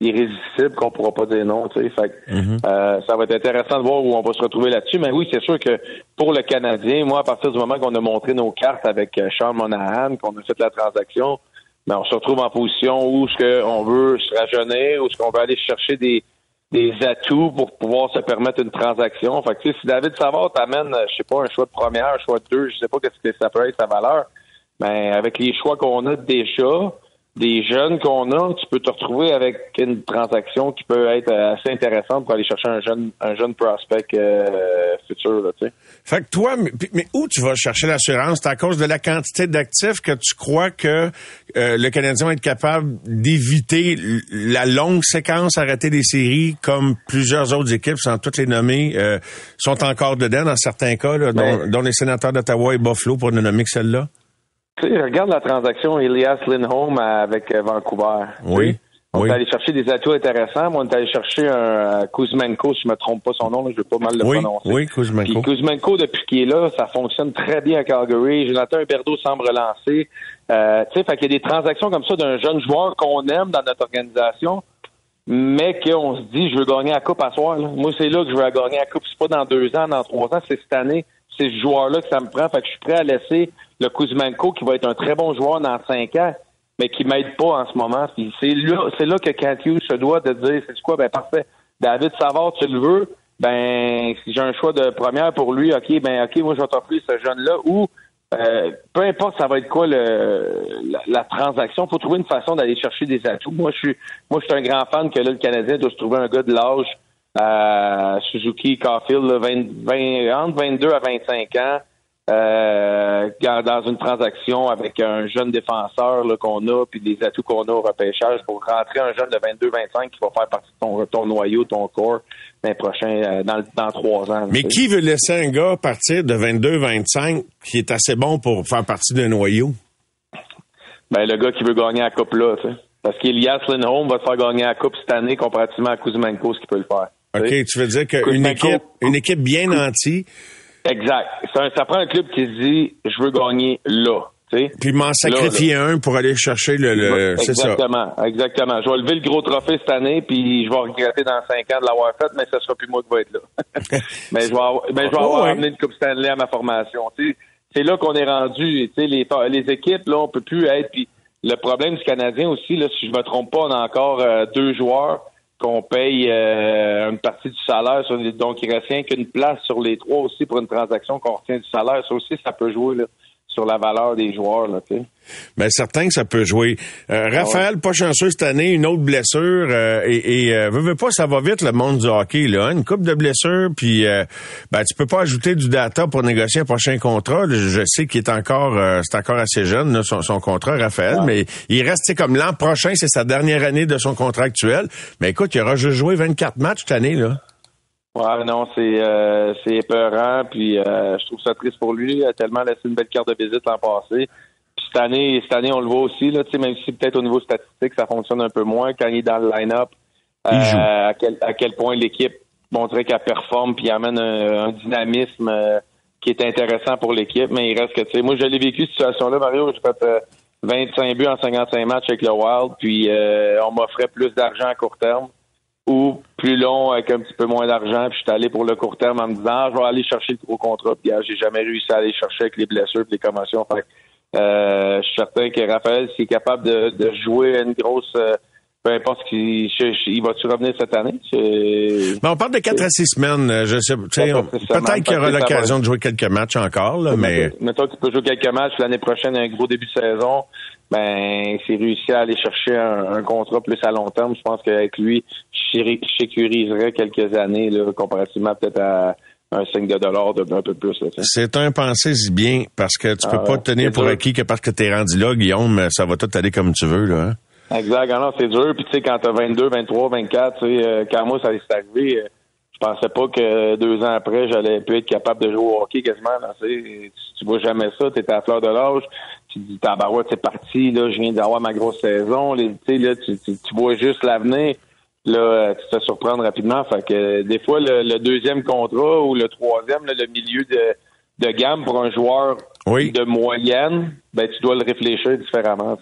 irrésistible qu'on pourra pas dire non. Tu sais. Fait mm-hmm. euh, ça va être intéressant de voir où on va se retrouver là-dessus. Mais oui, c'est sûr que pour le Canadien, moi, à partir du moment qu'on a montré nos cartes avec euh, Charles Monahan, qu'on a fait la transaction, ben, on se retrouve en position où ce qu'on veut se rajeunir, où ce qu'on veut aller chercher des, des atouts pour pouvoir se permettre une transaction. Fait que, si David Savard t'amène, je sais pas, un choix de première, un choix de deux, je sais pas qu'est-ce que ça peut être sa valeur, mais avec les choix qu'on a déjà, des jeunes qu'on a, tu peux te retrouver avec une transaction qui peut être assez intéressante pour aller chercher un jeune un jeune prospect euh, futur. Là, tu Fait que toi, mais, où tu vas chercher l'assurance? C'est à cause de la quantité d'actifs que tu crois que euh, le Canadien va être capable d'éviter la longue séquence arrêtée des séries comme plusieurs autres équipes, sans toutes les nommer, euh, sont encore dedans dans certains cas, là, dont, dont, les sénateurs d'Ottawa et Buffalo pour ne nommer que celle-là? Tu sais, regarde la transaction Elias Lindholm avec euh, Vancouver. Oui. On est allé chercher des atouts intéressants. Moi, on est allé chercher un euh, Kuzmenko, si je me trompe pas son nom, là, je vais pas mal le prononcer. Oui, Kuzmenko. Puis Kuzmenko, depuis qu'il est là, ça fonctionne très bien à Calgary. Jonathan Huberdeau semble relancer. Euh, tu sais, fait qu'il y a des transactions comme ça d'un jeune joueur qu'on aime dans notre organisation, mais qu'on se dit, je veux gagner la coupe à soir. Moi, c'est là que je veux gagner la coupe. C'est pas dans deux ans, dans trois ans, c'est cette année. C'est ce joueur-là que ça me prend. Fait que je suis prêt à laisser le Kuzmenko qui va être un très bon joueur dans cinq ans, mais qui m'aide pas en ce moment. c'est là, c'est là que Hughes se doit de dire, c'est quoi, ben parfait. David Savard, tu le veux, ben si j'ai un choix de première pour lui, ok, ben ok, moi je vais t'offrir ce jeune-là. Ou euh, peu importe ça va être quoi le, la, transaction, faut trouver une façon d'aller chercher des atouts. Moi, je suis moi je suis un grand fan que là, le Canadien doit se trouver un gars de l'âge euh, Suzuki Caulfield, 20, entre 22 à 25 ans. Euh, dans une transaction avec un jeune défenseur qu'on a, puis des atouts qu'on a au repêchage pour rentrer un jeune de 22-25 qui va faire partie de ton, ton noyau, ton corps, prochain, euh, dans, dans trois ans. Mais qui veut laisser un gars partir de 22-25 qui est assez bon pour faire partie d'un noyau? Ben, le gars qui veut gagner la coupe là, tu sais. Parce qu'Elias Lindholm va te faire gagner la coupe cette année comparativement à Kuzmenko, ce qu'il peut le faire. OK, tu veux dire qu'une équipe, une équipe bien nantie Exact. Ça, ça, prend un club qui se dit je veux gagner là. T'sais. Puis m'en sacrifier un pour aller chercher le. le exactement, ça. exactement. Je vais lever le gros trophée cette année, puis je vais regretter dans cinq ans de l'avoir fait, mais ce sera plus moi qui vais être là. (laughs) mais je vais avoir, mais je vais avoir amené une Coupe Stanley à ma formation. C'est là qu'on est rendu. Les, les équipes, là, on peut plus être. Puis le problème du Canadien aussi, là, si je me trompe pas, on a encore euh, deux joueurs qu'on paye euh, une partie du salaire. donc, il reste rien qu'une place sur les trois aussi pour une transaction qu'on retient du salaire. Ça aussi, ça peut jouer là, sur la valeur des joueurs. Là, Bien, certain que ça peut jouer. Euh, ah Raphaël, pas chanceux cette année, une autre blessure. Euh, et, et euh, veux, pas, ça va vite le monde du hockey. Là, hein. Une coupe de blessures, puis euh, ben, tu peux pas ajouter du data pour négocier un prochain contrat. Je sais qu'il est encore c'est encore assez jeune, son, contrat, Raphaël, mais il reste comme l'an prochain, c'est sa dernière année de son contrat actuel. Mais écoute, il aura juste joué 24 matchs cette année. là. Ouais, non, c'est euh, c'est épeurant, puis je trouve ça triste pour lui. Il a tellement laissé une belle carte de visite l'an passé cette année, cette année, on le voit aussi, là, même si peut-être au niveau statistique, ça fonctionne un peu moins quand il est dans le line-up. Euh, à, quel, à quel point l'équipe montrait qu'elle performe puis amène un, dynamisme euh, qui est intéressant pour l'équipe, mais il reste que tu sais, moi je l'ai vécu cette situation-là, Mario, j'ai fait 25 euh, buts en 55 matchs avec le Wild, puis on m'offrait plus d'argent à court terme ou plus long avec un petit peu moins d'argent, puis je suis allé pour le court terme en me disant ah, je vais aller chercher le gros contrat, puis j'ai jamais réussi à aller chercher avec les blessures et les commotions. Fait euh, je suis certain que Raphaël, s'il est capable de, jouer une grosse, euh, peu importe il va-tu revenir cette année? Ben, on parle de 4 à 6 semaines. euh, Je sais, Pas peut-être qu'il y aura l'occasion de jouer quelques matchs encore, là, mais Mettons, qu'il peut jouer quelques matchs l'année prochaine, un gros début de saison. Ben, s'il réussit à aller chercher un, un contrat plus à long terme, je pense qu'avec lui, je sé- je sécuriserais quelques années, là, comparativement peut-être à un 5 de dollars de un peu plus. C'est un pensée si bien parce que tu peux Ah pas ouais, te tenir pour acquis que parce que t'es rendu là, Guillaume, ça va tout aller comme tu veux, là. hein. Exact. Ah non, c'est dur. Puis tu sais, quand t'as 22, 23, 24, tu sais, euh, quand moi ça s'est arrivé, euh, je pensais pas que deux ans après, j'allais plus être capable de jouer au hockey quasiment. tu sais. tu, vois jamais ça, t'es à la fleur de l'âge. Tu te dis, tabarouette, c'est parti, là, je viens d'avoir ma grosse saison. Les- Tu sais, là, tu, tu, tu vois juste l'avenir. Là, euh, tu te fais surprendre rapidement. Fait que euh, des fois, le, le deuxième contrat ou le troisième, là, le milieu de, de gamme pour un joueur Oui. de moyenne, ben tu dois le réfléchir différemment.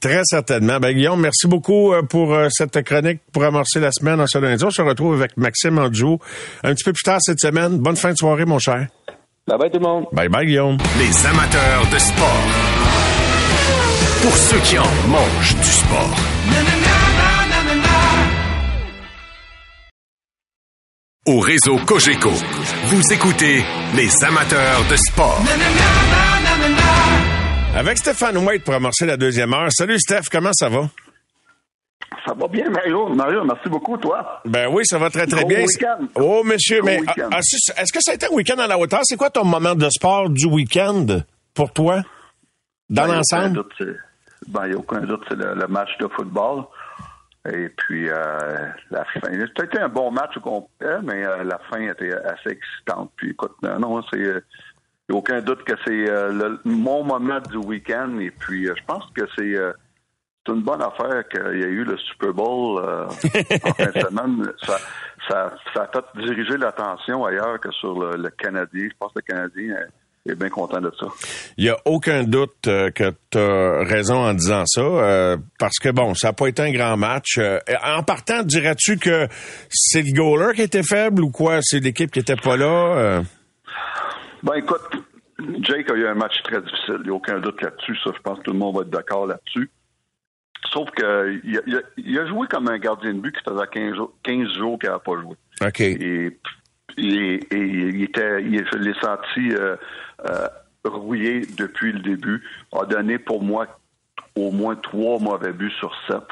Très certainement. Ben, Guillaume, merci beaucoup euh, pour euh, cette chronique pour amorcer la semaine en ce lundi. On se retrouve avec Maxime duo un petit peu plus tard cette semaine. Bonne fin de soirée, mon cher. Bye bye tout le monde. Bye bye, Guillaume. Les amateurs de sport. Pour ceux qui en mangent du sport. Au réseau Cogeco, vous écoutez les amateurs de sport. Avec Stéphane White pour amorcer la deuxième heure. Salut Steph, comment ça va? Ça va bien, Mario. Mario, merci beaucoup, toi. Ben oui, ça va très très Gros bien. week-end. Oh monsieur, Gros mais ah, est-ce que ça a été un week-end à la hauteur? C'est quoi ton moment de sport du week-end pour toi? Dans Ben, l'ensemble? Ben, il n'y a aucun doute, c'est le, le match de football. Et puis, euh, la fin. C'était un bon match au complet, mais euh, la fin était assez excitante. Puis, écoute, non, non, c'est. A aucun doute que c'est euh, le- mon moment du week-end. Et puis, euh, je pense que c'est. euh, c'est une bonne affaire qu'il y a eu le Super Bowl euh, (laughs) en fin de semaine. Ça, ça, ça a fait diriger l'attention ailleurs que sur le, le Canadien. Je pense que le Canadien est bien content de ça. Il n'y a aucun doute que tu as raison en disant ça, euh, parce que bon, ça n'a pas été un grand match. En partant, dirais-tu que c'est le goaler qui était faible ou quoi? C'est l'équipe qui était pas là? Euh, Ben écoute, Jake a eu un match très difficile. Il n'y a aucun doute là-dessus. Ça, je pense que tout le monde va être d'accord là-dessus. Sauf que il a, il a- il a joué comme un gardien de but qui faisait 15 jours, 15 jours qu'il n'avait pas joué. OK. Et, et, et il était, il, je l'ai senti euh, euh, rouillé depuis le début. A donné pour moi au moins trois mauvais buts sur sept.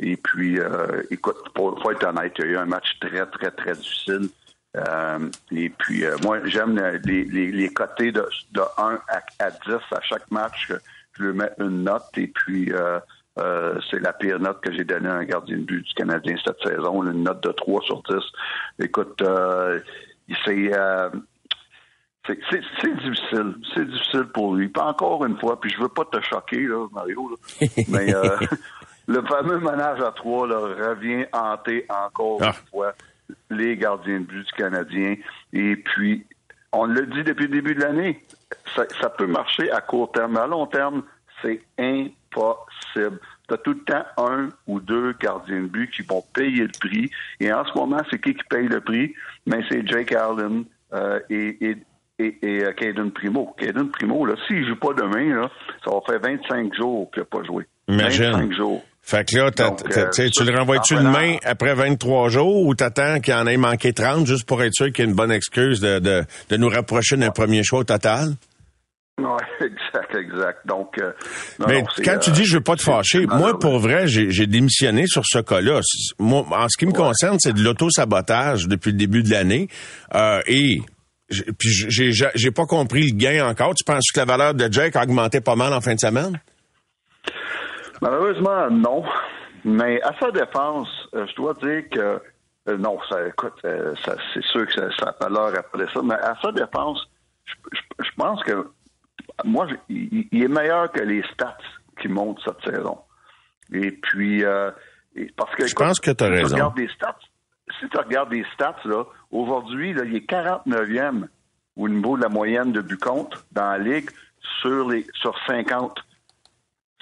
Et puis, euh, écoute, pour, faut être honnête, il y a eu un match très, très, très difficile. Euh, et puis, euh, moi, j'aime les, les, les côtés de, de 1 à, à 10 à chaque match. Je lui mets une note et puis euh, c'est la pire note que j'ai donnée à un gardien de but du Canadien cette saison, une note de 3 sur 10. Écoute, c'est... c'est difficile. C'est difficile pour lui. Pas encore une fois, puis je veux pas te choquer, là, Mario, là, (laughs) mais (laughs) le fameux ménage à trois là, revient hanter encore Ah. une fois les gardiens de but du Canadien. Et puis, on le dit depuis le début de l'année, ça, ça peut marcher à court terme, mais à long terme, c'est impossible. Tu as tout le temps un ou deux gardiens de but qui vont payer le prix. Et en ce moment, c'est qui qui paye le prix? Mais c'est Jake Allen euh, et, et, et, et euh, Caden Primo. Caden Primo, là, s'il joue pas demain, là, ça va faire 25 jours qu'il n'a pas joué. Imagine. 25 jours. Fait que là, Donc, euh, tu le renvoies-tu en demain après 23 jours ou t'attends qu'il en ait manqué 30 juste pour être sûr qu'il y ait une bonne excuse de, de, de nous rapprocher d'un premier choix au total? Oui, (laughs) exact, exact. Donc, euh, non, Mais non, quand tu euh, dis je veux pas te c'est- fâcher, moi pour vrai, j'ai démissionné sur ce cas-là. Moi, en ce qui me concerne, c'est de l'auto-sabotage depuis le début de l'année. Euh, et puis j'ai j'ai j'ai pas compris le gain encore. Tu penses que la valeur de Jake a augmenté pas mal en fin de semaine? Malheureusement, non. Mais à sa défense, euh, je dois dire que euh, non, ça, écoute, euh, ça, c'est sûr que ça, ça a pas l'heure après ça. Mais à sa défense, je, je- je pense que moi, je- il, il est meilleur que les stats qui montent cette saison. Et puis, euh, et- parce que Je pense que t'as si tu raison. regardes les stats, si tu regardes les stats là, aujourd'hui, là, il est 49e au niveau de la moyenne de contre dans la ligue sur les sur 50.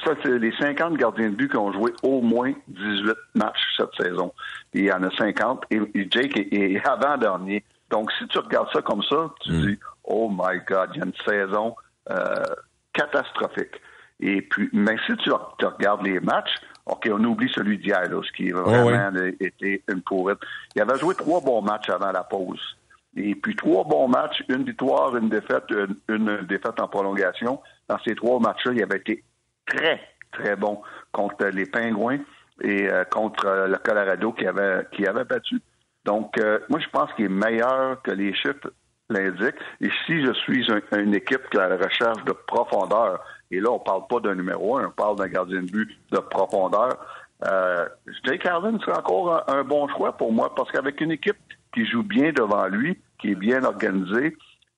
Ça, c'est les 50 gardiens de but qui ont joué au moins 18 matchs cette saison. Il y en a 50. Et, et Jake est, est avant-dernier. Donc, si tu regardes ça comme ça, tu dis, oh my God, il y a une saison euh, catastrophique. Et puis, mais si tu, tu regardes les matchs, OK, on oublie celui d'hier, ce qui a vraiment été une pourrite. Il avait joué trois bons matchs avant la pause. Et puis trois bons matchs, une victoire, une défaite, une, défaite en prolongation. Dans ces trois matchs-là, il avait été très, très bon contre les Pingouins et euh, contre euh, le Colorado qui avait, qui avait battu. Donc, euh, moi, je pense qu'il est meilleur que les chiffres l'indiquent. Et si je suis une équipe qui a la recherche de profondeur, et là, on parle pas d'un numéro un, on parle d'un gardien de but de profondeur, euh, Jake Allen serait encore un, bon choix pour moi parce qu'avec une équipe qui joue bien devant lui, qui est bien organisée,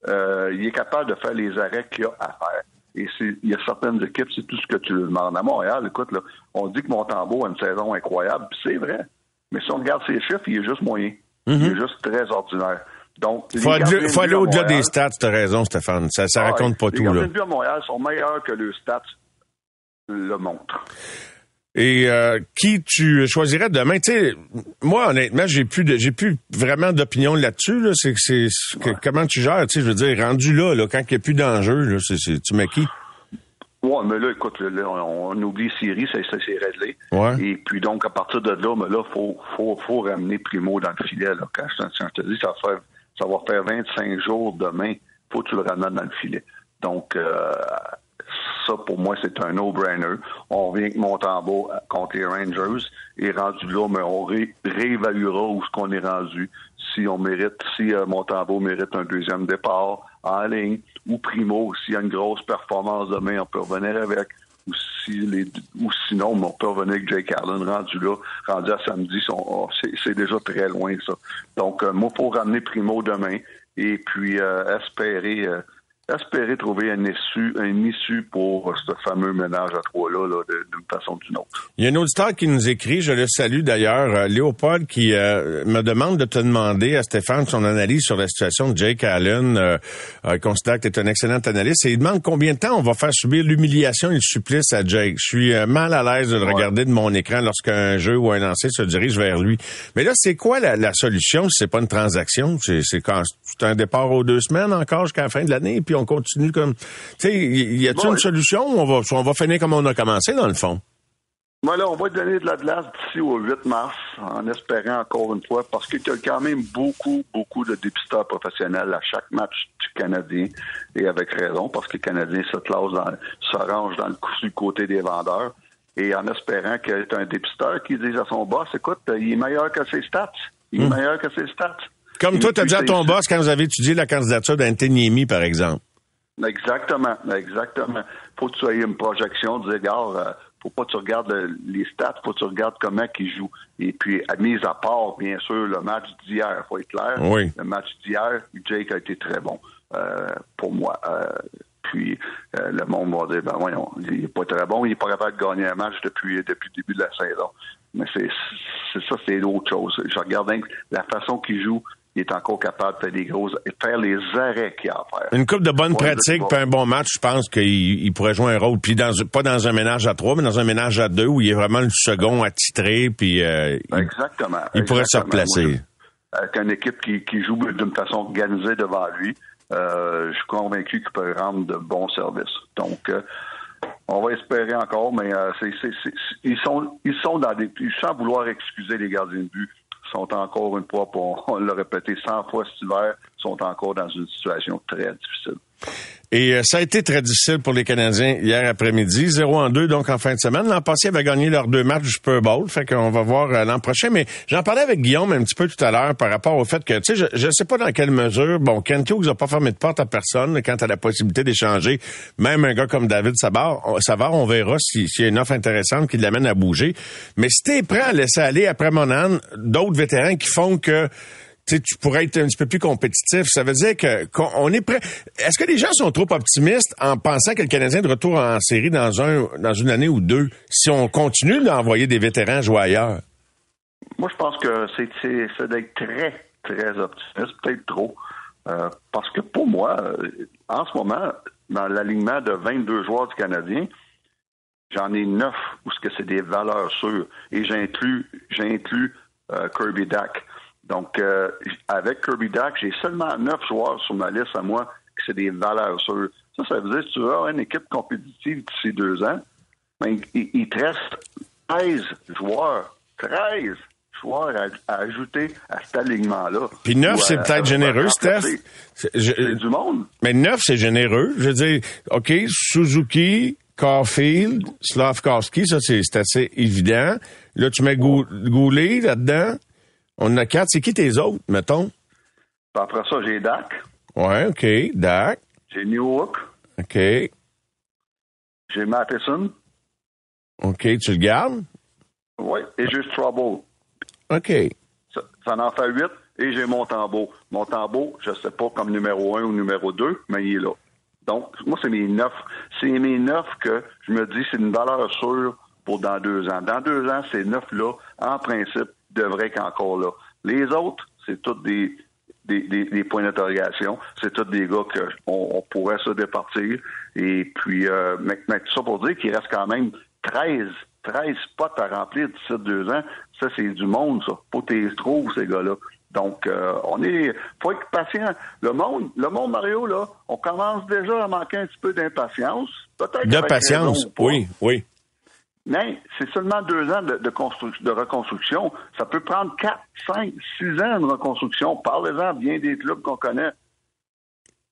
euh, il est capable de faire les arrêts qu'il a à faire. Et il y a certaines équipes, c'est tout ce que tu demandes. À Montréal, écoute, là, on dit que Montembeau a une saison incroyable, c'est vrai. Mais si on regarde ses chiffres, il est juste moyen. Il est mhm. juste très ordinaire. Donc, il faut, aller au-delà des stats, tu as raison, Stéphane. Ça, ça ah raconte pas tout. Les gardiens de but à Montréal sont meilleurs que le stats le montrent. Et euh, qui tu choisirais demain? Tu sais, moi honnêtement, j'ai plus de, j'ai plus vraiment d'opinion là-dessus. Là. C'est, c'est, comment tu gères? Tu sais, je veux dire, rendu là, là quand il n'y a plus d'enjeu, là, c'est, c'est, tu mets qui? Ouais, mais là, écoute, là, on, oublie Syrie, ça, ça c'est réglé. Ouais. Et puis donc, à partir de là, mais là, faut, faut, faut ramener Primo dans le filet. Là. Quand je, te dis, ça va faire, ça va faire 25 jours demain, faut que tu le ramènes dans le filet. Donc, euh, ça, pour moi, c'est un no-brainer. On revient avec Montembeau contre les Rangers et rendu là, mais on réévaluera où ce qu'on est rendu. Si on mérite, si euh, mérite un deuxième départ en ligne ou Primo, s'il y a une grosse performance demain, on peut revenir avec. Ou, si les, ou sinon, on peut revenir avec Jake Allen rendu là, rendu à samedi, c'est déjà très loin ça. Donc, euh, moi, pour ramener Primo demain et puis euh, espérer euh, espérer trouver un issue, un issue pour ce fameux ménage à trois-là, -là, d'une façon ou d'une autre. Il y a un auditeur qui nous écrit, je le salue d'ailleurs, euh, Léopold, qui euh, me demande de te demander à Stéphane son analyse sur la situation de Jake Allen. Euh, il constate que tu es un excellent analyste et il demande combien de temps on va faire subir l'humiliation et le supplice à Jake. Je suis mal à l'aise de le regarder de mon écran lorsqu'un jeu ou un lancer se dirige vers lui. Mais là, c'est quoi la, la solution si c'est pas une transaction? C'est quand c'est un départ aux deux semaines encore jusqu'à la fin de l'année, puis on continue comme. Tu sais, y a-t-il une solution ou on va, on va finir comme on a commencé, dans le fond? Moi, là, on va donner de la glace d'ici au 8 mars, en espérant encore une fois, parce qu'il y a quand même beaucoup, beaucoup de dépisteurs professionnels à chaque match du Canadien, et avec raison, parce que le Canadien se classe dans, se range dans le, du côté des vendeurs, et en espérant qu'il y ait un dépisteur qui dise à son boss, écoute, il est meilleur que ses stats. Il est meilleur que ses stats. Comme toi, tu as dit à ton boss quand vous avez étudié la candidature d'Antoniemi, par exemple. Exactement, exactement. Faut que tu aies une projection, dire, euh, faut pas que tu regardes les stats, faut que tu regardes comment ils jouent. Et puis, à mise à part, bien sûr, le match d'hier, faut être clair. Oui. Le match d'hier, Jake a été très bon euh, pour moi. Euh, puis le monde va dire, ben voyons, il est pas très bon, il est pas capable de gagner un match depuis depuis le début de la saison. Mais c'est ça, c'est autre chose. Je regarde la façon qu'il joue, il est encore capable de faire des grosses, faire les arrêts qu'il a à faire. Une coupe de bonnes pratiques, puis un bon match, je pense qu'il pourrait jouer un rôle. Puis dans, pas dans un ménage à trois, mais dans un ménage à deux où il est vraiment le second attitré, puis euh, exactement. Il, pourrait se replacer. avec une équipe qui, joue d'une façon organisée devant lui, euh, je suis convaincu qu'il peut rendre de bons services. Donc euh, on va espérer encore, mais ils sont ils sont dans des. Sans vouloir excuser les gardiens de but, sont encore une fois, pour, on l'a répété 100 fois cet hiver, sont encore dans une situation très difficile. Et euh, ça a été très difficile pour les Canadiens hier après-midi. 0 en 2, donc en fin de semaine. L'an passé, ils avaient gagné leurs deux matchs du Super Bowl. Fait qu'on va voir euh, l'an prochain. Mais j'en parlais avec Guillaume un petit peu tout à l'heure par rapport au fait que, tu sais, je ne sais pas dans quelle mesure, bon, Kent Hughes n'a pas fermé de porte à personne quant à la possibilité d'échanger. Même un gars comme David Savard, Savard on verra s'il y a une offre intéressante qui l'amène à bouger. Mais si t'es prêt à laisser aller après Monan d'autres vétérans qui font que tu pourrais être un petit peu plus compétitif. Ça veut dire que qu'on est prêt. Est-ce que les gens sont trop optimistes en pensant que le Canadien de retour en série dans un dans une année ou deux si on continue d'envoyer des vétérans jouer ailleurs? Moi, je pense que c'est d'être très, très optimiste, peut-être trop. Euh, parce que pour moi, euh, en ce moment, dans l'alignement de 22 joueurs du Canadien, j'en ai neuf où ce que c'est des valeurs sûres. Et j'inclus, j'inclus euh, Kirby Dack. Donc, euh, avec Kirby Dack, j'ai seulement neuf joueurs sur ma liste à moi que c'est des valeurs sûres. Ça, ça veut dire que tu avoir une équipe compétitive d'ici deux ans, mais il, te reste 13 joueurs. 13 joueurs à, à ajouter à cet alignement-là. Puis neuf, Ou à- c'est peut-être généreux, Steph. C'est du monde. mais neuf, c'est généreux. Je veux dire, OK, Suzuki, Caulfield, Slavkowski, ça, c'est assez évident. Là, tu mets Gou- Goulet là-dedans. On en a quatre. C'est qui tes autres, mettons? Puis après ça, j'ai Dak, Ouais, OK. Dak. j'ai Newhook, OK. j'ai Matheson, OK, tu le gardes? oui, et juste Trouble. OK. Ça, ça en fait huit. Et j'ai Montembeau. Montembeau, je sais pas comme numéro un ou numéro deux, mais il est là. Donc, moi, c'est mes neuf. C'est mes neuf que je me dis, c'est une valeur sûre pour dans deux ans. Dans deux ans, ces neuf-là, en principe, devraient être encore là. Les autres, c'est tous des, des, des, des points d'interrogation. C'est tous des gars que on, pourrait se départir. Et puis, euh, mais, mais tout ça pour dire qu'il reste quand même 13, 13 spots à remplir d'ici deux ans. Ça, c'est du monde, ça. Tu les trouves, ces gars-là. Donc, euh, on est, faut être patient. Le monde, le monde Mario là, on commence déjà à manquer un petit peu d'impatience. Peut-être De patience. raison pas. Oui, oui. Mais c'est seulement deux ans de, de, construc- de reconstruction. Ça peut prendre quatre, cinq, six ans de reconstruction. Parlez-en bien des clubs qu'on connaît.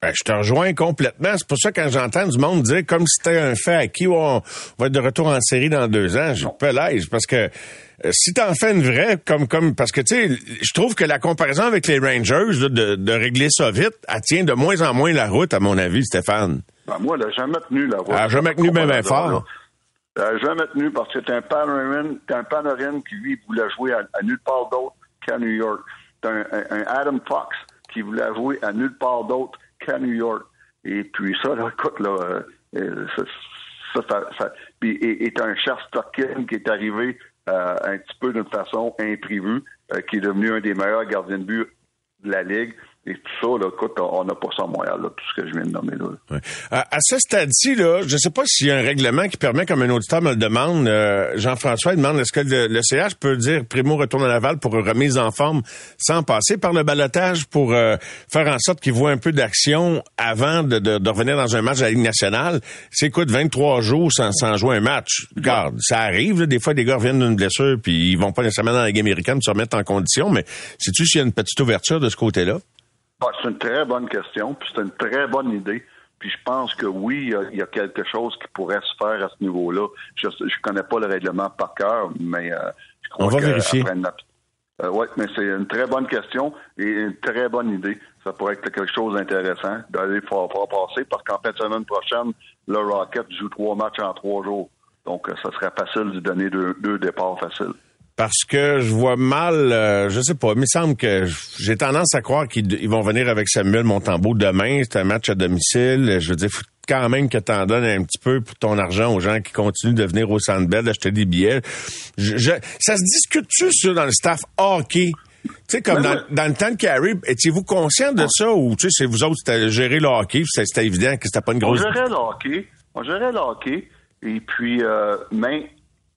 Ben, je te rejoins complètement. C'est pour ça que quand j'entends du monde dire comme si c'était un fait acquis, on va être de retour en série dans deux ans, j'ai pas l'aise. Parce que euh, si t'en fais une vraie, comme comme parce que tu sais, je trouve que la comparaison avec les Rangers là, de, de régler ça vite, elle tient de moins en moins la route, à mon avis, Stéphane. Ben, moi, elle n'a jamais tenu la route. Elle a jamais tenu même fort. là. N'a jamais tenu parce que c'est un Panarin, un Panarin qui, lui, voulait jouer à, nulle part d'autre qu'à New York. T'as un, un- Adam Fox qui voulait jouer à nulle part d'autre qu'à New York. Et puis ça, là, écoute, là, euh, euh, ça, ça, ça- ça- puis, et et un Charles Stockin qui est arrivé euh, un petit peu d'une façon imprévue, euh, qui est devenu un des meilleurs gardiens de but de la Ligue. Et tout ça, là, écoute, on n'a pas ça à Montréal, là, tout ce que je viens de nommer là. À, à ce stade-ci, là, je ne sais pas s'il y a un règlement qui permet, comme un auditeur me le demande, euh, Jean-François demande est-ce que le, CH peut dire Primo retourne à Laval pour remise en forme sans passer par le balotage pour euh, faire en sorte qu'il voit un peu d'action avant de, de- de revenir dans un match de la Ligue nationale? C'est écoute 23 jours sans, sans jouer un match? Ça arrive, là, des fois des gars reviennent d'une blessure puis ils vont pas nécessairement dans la Ligue américaine se remettre en condition, mais sais-tu s'il y a une petite ouverture de ce côté-là? Ah, c'est une très bonne question, puis c'est une très bonne idée. Puis je pense que oui, il y y a quelque chose qui pourrait se faire à ce niveau-là. Je je connais pas le règlement par cœur, mais euh, je crois On va que vérifier. Euh, oui, mais c'est une très bonne question et une très bonne idée. Ça pourrait être quelque chose d'intéressant d'aller faire, faire passer parce qu'en fin de semaine prochaine, le Rocket joue trois matchs en trois jours. Donc, euh, ça serait facile de donner deux, deux départs faciles. Parce que je vois mal, euh, je sais pas, il me semble que j'ai tendance à croire qu'ils ils vont venir avec Samuel Montembeau demain. C'est un match à domicile. Je veux dire, faut quand même que tu en donnes un petit peu pour ton argent aux gens qui continuent de venir au Centre Bell, d'acheter des billets. Je- je- ça se discute-tu, ça, dans le staff hockey? Tu sais, comme Ben dans, dans le temps de Carrie, étiez-vous conscient de ça ou, tu sais, c'est vous autres, c'était gérer le hockey, c'était évident que c'était pas une On grosse... gérait le hockey. On gérait le hockey. Et puis, euh, mais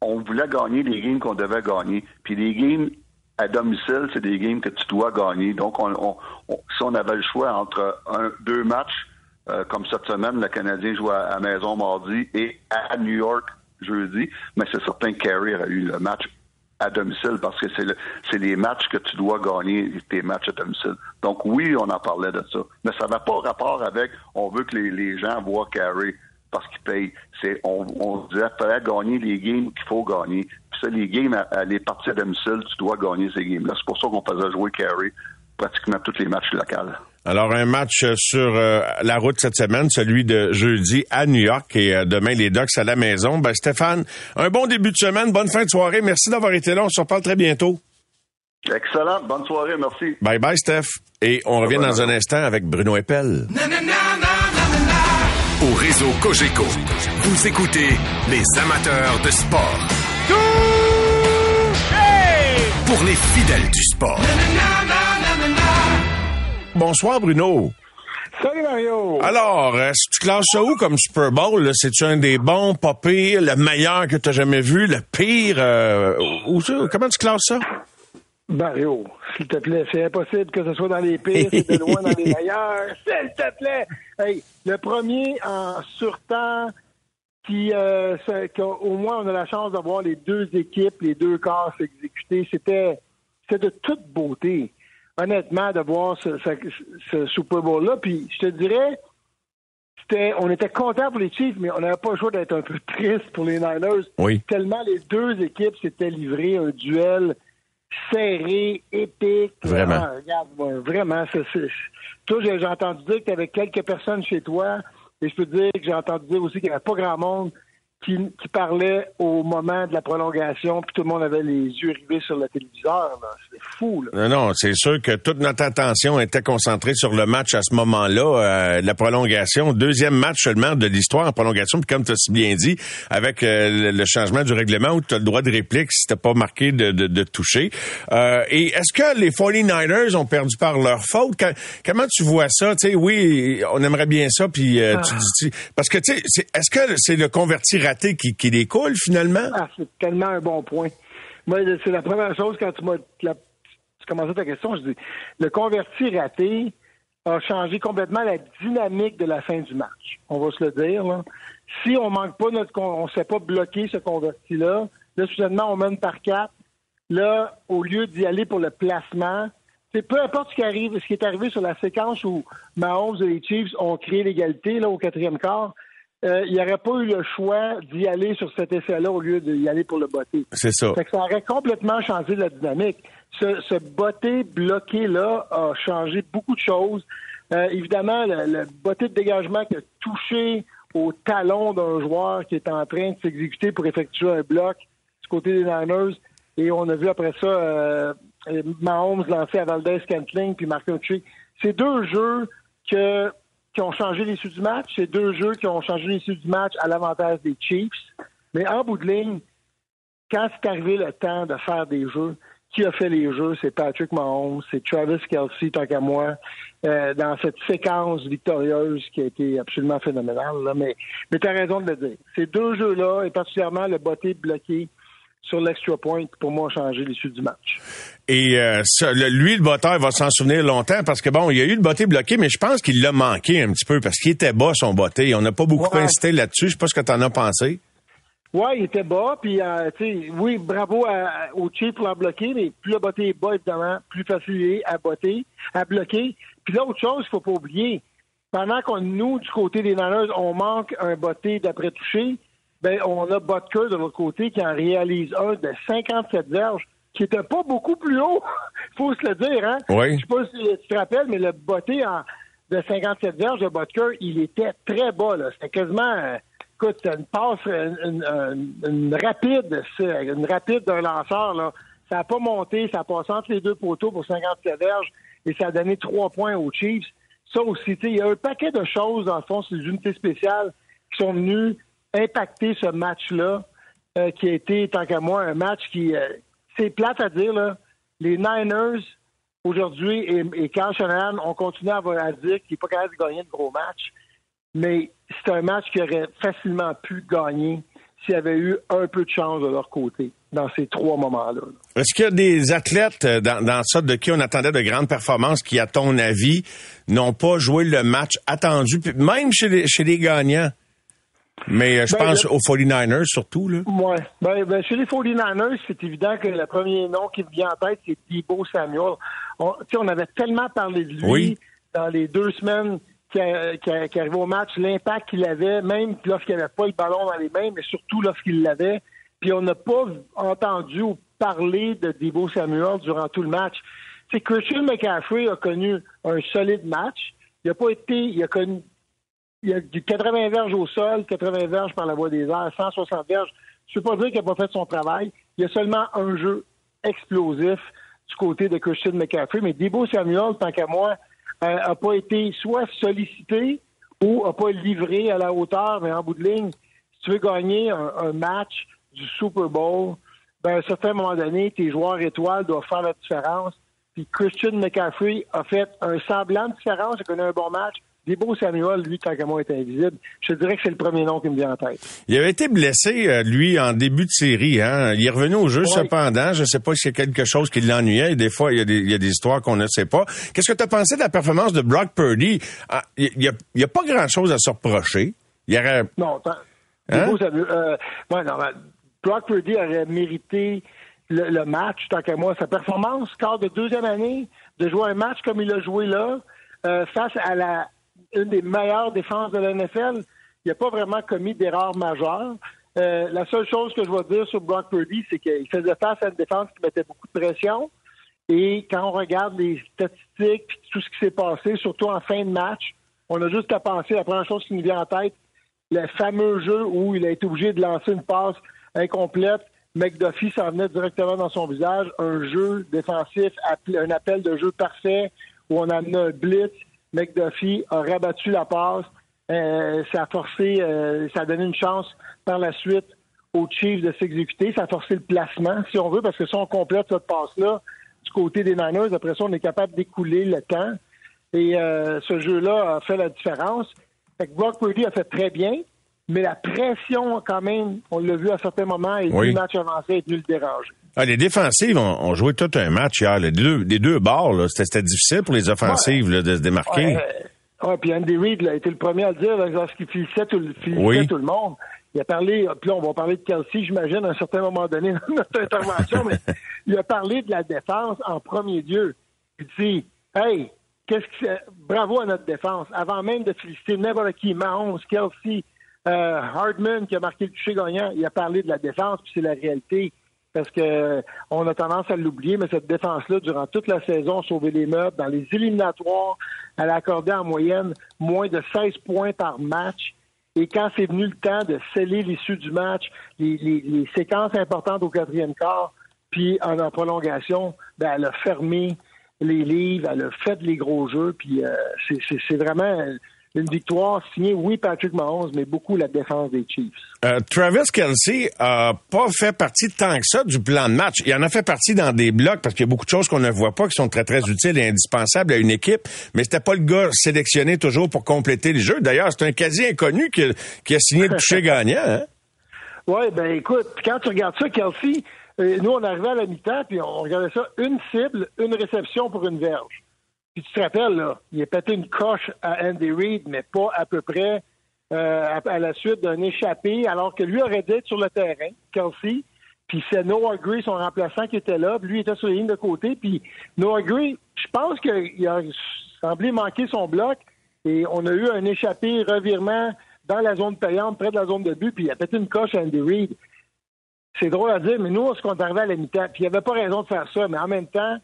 on voulait gagner les games qu'on devait gagner. Puis les games à domicile, c'est des games que tu dois gagner. Donc, on, on- si on avait le choix entre un, deux matchs, euh, comme cette semaine, le Canadien joue à, maison mardi et à New York jeudi, mais c'est certain que Carey aurait eu le match à domicile parce que c'est le, les matchs que tu dois gagner, tes matchs à domicile. Donc oui, on en parlait de ça. Mais ça n'a pas rapport avec on veut que les, les gens voient Carey parce qu'ils payent. C'est on, on disait qu'il fallait gagner les games qu'il faut gagner. Puis ça, les games à, à les parties à domicile, tu dois gagner ces games-là. C'est pour ça qu'on faisait jouer Carey pratiquement tous les matchs locaux. Alors, un match sur euh, la route cette semaine, celui de jeudi à New York et euh, demain les Ducks à la maison. Ben, Stéphane, un bon début de semaine, bonne fin de soirée. Merci d'avoir été là. On se reparle très bientôt. Excellent. Bonne soirée. Merci. Bye bye, Steph. Et on revient dans un instant avec Bruno Eppel. Au réseau Cogeco, vous écoutez les amateurs de sport. Pour les fidèles du sport. Bonsoir, Bruno. Salut Mario! Alors, euh, si tu classes ça où comme Super Bowl? C'est-tu un des bons, pas pire, le meilleur que tu as jamais vu, le pire? euh, où comment tu classes ça? Mario, s'il te plaît, c'est impossible que ce soit dans les pires, c'est de loin dans les (laughs) meilleurs. (laughs) S'il te plaît! Hey, le premier en surtemps, qui, euh, qu'au moins on a la chance d'avoir les deux équipes, les deux corps s'exécuter. C'était, c'était de toute beauté, honnêtement, de voir ce, ce- ce Super Bowl-là. Puis je te dirais, c'était, on était content pour les Chiefs, mais on n'avait pas le choix d'être un peu (laughs) triste pour les Niners. Oui. Tellement les deux équipes s'étaient livrées un duel serré, épique. Vraiment. Ah, regarde, moi, vraiment, c'est, c'est- toi, j'ai, j'ai entendu dire que tu avais quelques personnes chez toi, et je peux te dire que j'ai entendu dire aussi qu'il n'y avait pas grand monde qui, qui parlait au moment de la prolongation, puis tout le monde avait les yeux rivés sur le téléviseur. là. C'est fou, là. Non, non, c'est sûr que toute notre attention était concentrée sur le match à ce moment-là, euh, la prolongation, deuxième match seulement de l'histoire en prolongation, puis comme tu as si bien dit, avec euh, le, le changement du règlement où tu as le droit de réplique si t'as pas marqué de, de, de toucher. Euh, et est-ce que les 49ers ont perdu par leur faute? Quand- comment tu vois ça? Tu sais, oui, on aimerait bien ça, puis euh, tu dis... Parce que, tu sais, c'est- est-ce que c'est le converti qui, qui finalement? Ah, c'est tellement un bon point. Moi, c'est la première chose quand tu m'as commençais ta question, je dis le converti raté a changé complètement la dynamique de la fin du match. On va se le dire. Si on manque pas notre on ne sait pas bloquer ce converti-là, là, soudainement, on mène par quatre. Là, au lieu d'y aller pour le placement, c'est peu importe ce qui arrive, ce qui est arrivé sur la séquence où Mahomes et les Chiefs ont créé l'égalité là, au quatrième quart, euh, il n'y aurait pas eu le choix d'y aller sur cet essai-là au lieu d'y aller pour le botter. C'est ça. Fait que ça aurait complètement changé la dynamique. Ce, ce botté bloqué-là a changé beaucoup de choses. Euh, évidemment, le, le botté de dégagement qui a touché au talon d'un joueur qui est en train de s'exécuter pour effectuer un bloc du côté des Niners. Et on a vu après ça euh, Mahomes lancer à Valdez Cantling puis Martin Trick. C'est deux jeux que, ont changé l'issue du match. C'est deux jeux qui ont changé l'issue du match à l'avantage des Chiefs. Mais en bout de ligne, quand c'est arrivé le temps de faire des jeux, qui a fait les jeux? C'est Patrick Mahomes, c'est Travis Kelsey, tant qu'à moi, euh, dans cette séquence victorieuse qui a été absolument phénoménale. Mais, mais tu as raison de le dire. Ces deux jeux-là, et particulièrement le botté bloqué sur l'extra point, qui, pour moi, a changé l'issue du match. Et euh, ça, le- lui, le botteur, va s'en souvenir longtemps parce que bon, il y a eu le botté bloqué, mais je pense qu'il l'a manqué un petit peu parce qu'il était bas son botté. On n'a pas beaucoup Ouais. insisté là-dessus. Je sais pas ce que tu en as pensé. Ouais, il était bas, puis euh, tu sais, oui, bravo à- au Chief pour la bloquer, mais plus le botté est bas, évidemment, plus facile il est à botter, à bloquer. Puis l'autre chose qu'il faut pas oublier, pendant qu'on nous, du côté des Niners, on manque un botté d'après toucher, ben on a Butker de l'autre côté qui en réalise un de 57 verges, qui était pas beaucoup plus haut, (laughs) faut se le dire, hein? Oui. Je sais pas si tu te rappelles, mais le botté en, de 57 verges de Butker, il était très bas, là. C'était quasiment, euh, écoute, une passe, une, une- une- rapide, une rapide d'un lanceur, là. Ça n'a pas monté, ça a passé entre les deux poteaux pour 57 verges et ça a donné trois points aux Chiefs. Ça aussi, tu sais, il y a un paquet de choses, dans le fond, sur les unités spéciales qui sont venues impacter ce match-là, euh, qui a été, tant qu'à moi, un match qui, euh, c'est plate à dire, là, les Niners, aujourd'hui, et, et Carl Shanahan, on continue à, à dire qu'il n'est pas capable de gagner de gros matchs, mais c'est un match qui aurait facilement pu gagner s'il y avait eu un peu de chance de leur côté dans ces trois moments-là. là. Est-ce qu'il y a des athlètes euh, dans, dans de qui on attendait de grandes performances qui, à ton avis, n'ont pas joué le match attendu, même chez les gagnants? Mais euh, je Ben, pense aux 49ers surtout. Là. Ouais. Ben, ben, chez les 49ers, c'est évident que le premier nom qui me vient en tête, c'est Thibaut Samuel. On, tu sais, on avait tellement parlé de lui Oui. dans les deux semaines qui, qui, a- qui arrivait au match, l'impact qu'il avait, même lorsqu'il n'avait pas le ballon dans les mains, mais surtout lorsqu'il l'avait. Puis on n'a pas entendu ou parlé de Thibaut Samuel durant tout le match. Sais, Christian McCaffrey a connu un solide match. Il a pas été, il a connu, il y a du 80 verges au sol, 80 verges par la voie des airs, 160 verges. Je ne peux pas dire qu'il n'a pas fait son travail. Il y a seulement un jeu explosif du côté de Christian McCaffrey, mais Debo Samuel, tant qu'à moi, n'a pas été soit sollicité ou n'a pas livré à la hauteur, mais en bout de ligne, si tu veux gagner un, un match du Super Bowl, ben, à un certain moment donné, tes joueurs étoiles doivent faire la différence. Puis Christian McCaffrey a fait un semblant de différence, il a connu un bon match. Debo Samuel, lui, tant qu'à moi, est invisible. Je te dirais que c'est le premier nom qui me vient en tête. Il avait été blessé, euh, lui, en début de série. Hein? Il est revenu au jeu, Ouais. cependant. Je ne sais pas s'il y a quelque chose qui l'ennuyait. Des fois, il y, a des, il y a des histoires qu'on ne sait pas. Qu'est-ce que tu as pensé de la performance de Brock Purdy? Ah, il n'y a, pas grand-chose à se reprocher. Il y aurait... Non, tant- Hein? Euh, ouais, non, mais Brock Purdy aurait mérité le, le match, tant qu'à moi. Sa performance, quart de deuxième année, de jouer un match comme il a joué là, euh, face à la une des meilleures défenses de la NFL, il n'a pas vraiment commis d'erreur majeure. Euh, la seule chose que je vais dire sur Brock Purdy, c'est qu'il faisait face à une défense qui mettait beaucoup de pression. Et quand on regarde les statistiques, tout ce qui s'est passé, surtout en fin de match, on a juste à penser, la première chose qui nous vient en tête, le fameux jeu où il a été obligé de lancer une passe incomplète. McDuffie s'en venait directement dans son visage. Un jeu défensif, un appel de jeu parfait où on a un blitz. McDuffie a rabattu la passe. Euh, ça a forcé, euh, ça a donné une chance par la suite aux Chiefs de s'exécuter. Ça a forcé le placement, si on veut, parce que si on complète cette passe-là du côté des Niners, après ça, on est capable d'écouler le temps. Et euh, ce jeu-là a fait la différence. Fait que Brock Purdy a fait très bien, mais la pression, quand même, on l'a vu à certains moments, et Oui. le match avancé est venu le déranger. Ah, les défensives ont, ont joué tout un match hier. Les deux, les deux bords, c'était, difficile pour les offensives là, de se démarquer. Ouais, ouais, puis Andy Reid a été le premier à le dire lorsqu'il félicitait tout, Oui. tout le monde. Il a parlé, puis là, on va parler de Kelsey, j'imagine, à un certain moment donné (laughs) dans notre intervention, mais (laughs) il a parlé de la défense en premier lieu. Il dit, hey, qu'est-ce que c'est? Bravo à notre défense. Avant même de féliciter n'importe qui, Mahomes, Kelsey, euh, Hardman qui a marqué le toucher gagnant, il a parlé de la défense, puis c'est la réalité. Parce que on a tendance à l'oublier, mais cette défense-là, durant toute la saison, a sauvé les meubles. Dans les éliminatoires, elle a accordé en moyenne moins de 16 points par match. Et quand c'est venu le temps de sceller l'issue du match, les, séquences importantes au quatrième quart, puis en, prolongation, ben, elle a fermé les livres, elle a fait les gros jeux, puis euh, c'est vraiment une victoire signée, oui, Patrick Mahomes, mais beaucoup la défense des Chiefs. Euh, Travis Kelsey a pas fait partie tant que ça du plan de match. Il en a fait partie dans des blocs parce qu'il y a beaucoup de choses qu'on ne voit pas qui sont très, très utiles et indispensables à une équipe. Mais c'était pas le gars sélectionné toujours pour compléter le jeu. D'ailleurs, c'est un quasi inconnu qui, qui a signé le toucher (laughs) gagnant. Hein? Oui, ben écoute, quand tu regardes ça, Kelsey, euh, nous, on arrivait à la mi-temps, puis on regardait ça, une cible, une réception pour une verge. Puis tu te rappelles, là, il a pété une coche à Andy Reid, mais pas à peu près euh, à, la suite d'un échappé, alors que lui aurait dû être sur le terrain, Kelsey. Puis c'est Noah Gray, son remplaçant, qui était là. Puis lui était sur la ligne de côté. Puis Noah Gray, je pense qu'il a semblé manquer son bloc. Et on a eu un échappé, revirement dans la zone payante, près de la zone de but. Puis il a pété une coche à Andy Reid. C'est drôle à dire, mais nous, qu'on est arrivé à la mi-temps, puis il avait pas raison de faire ça, mais en même temps,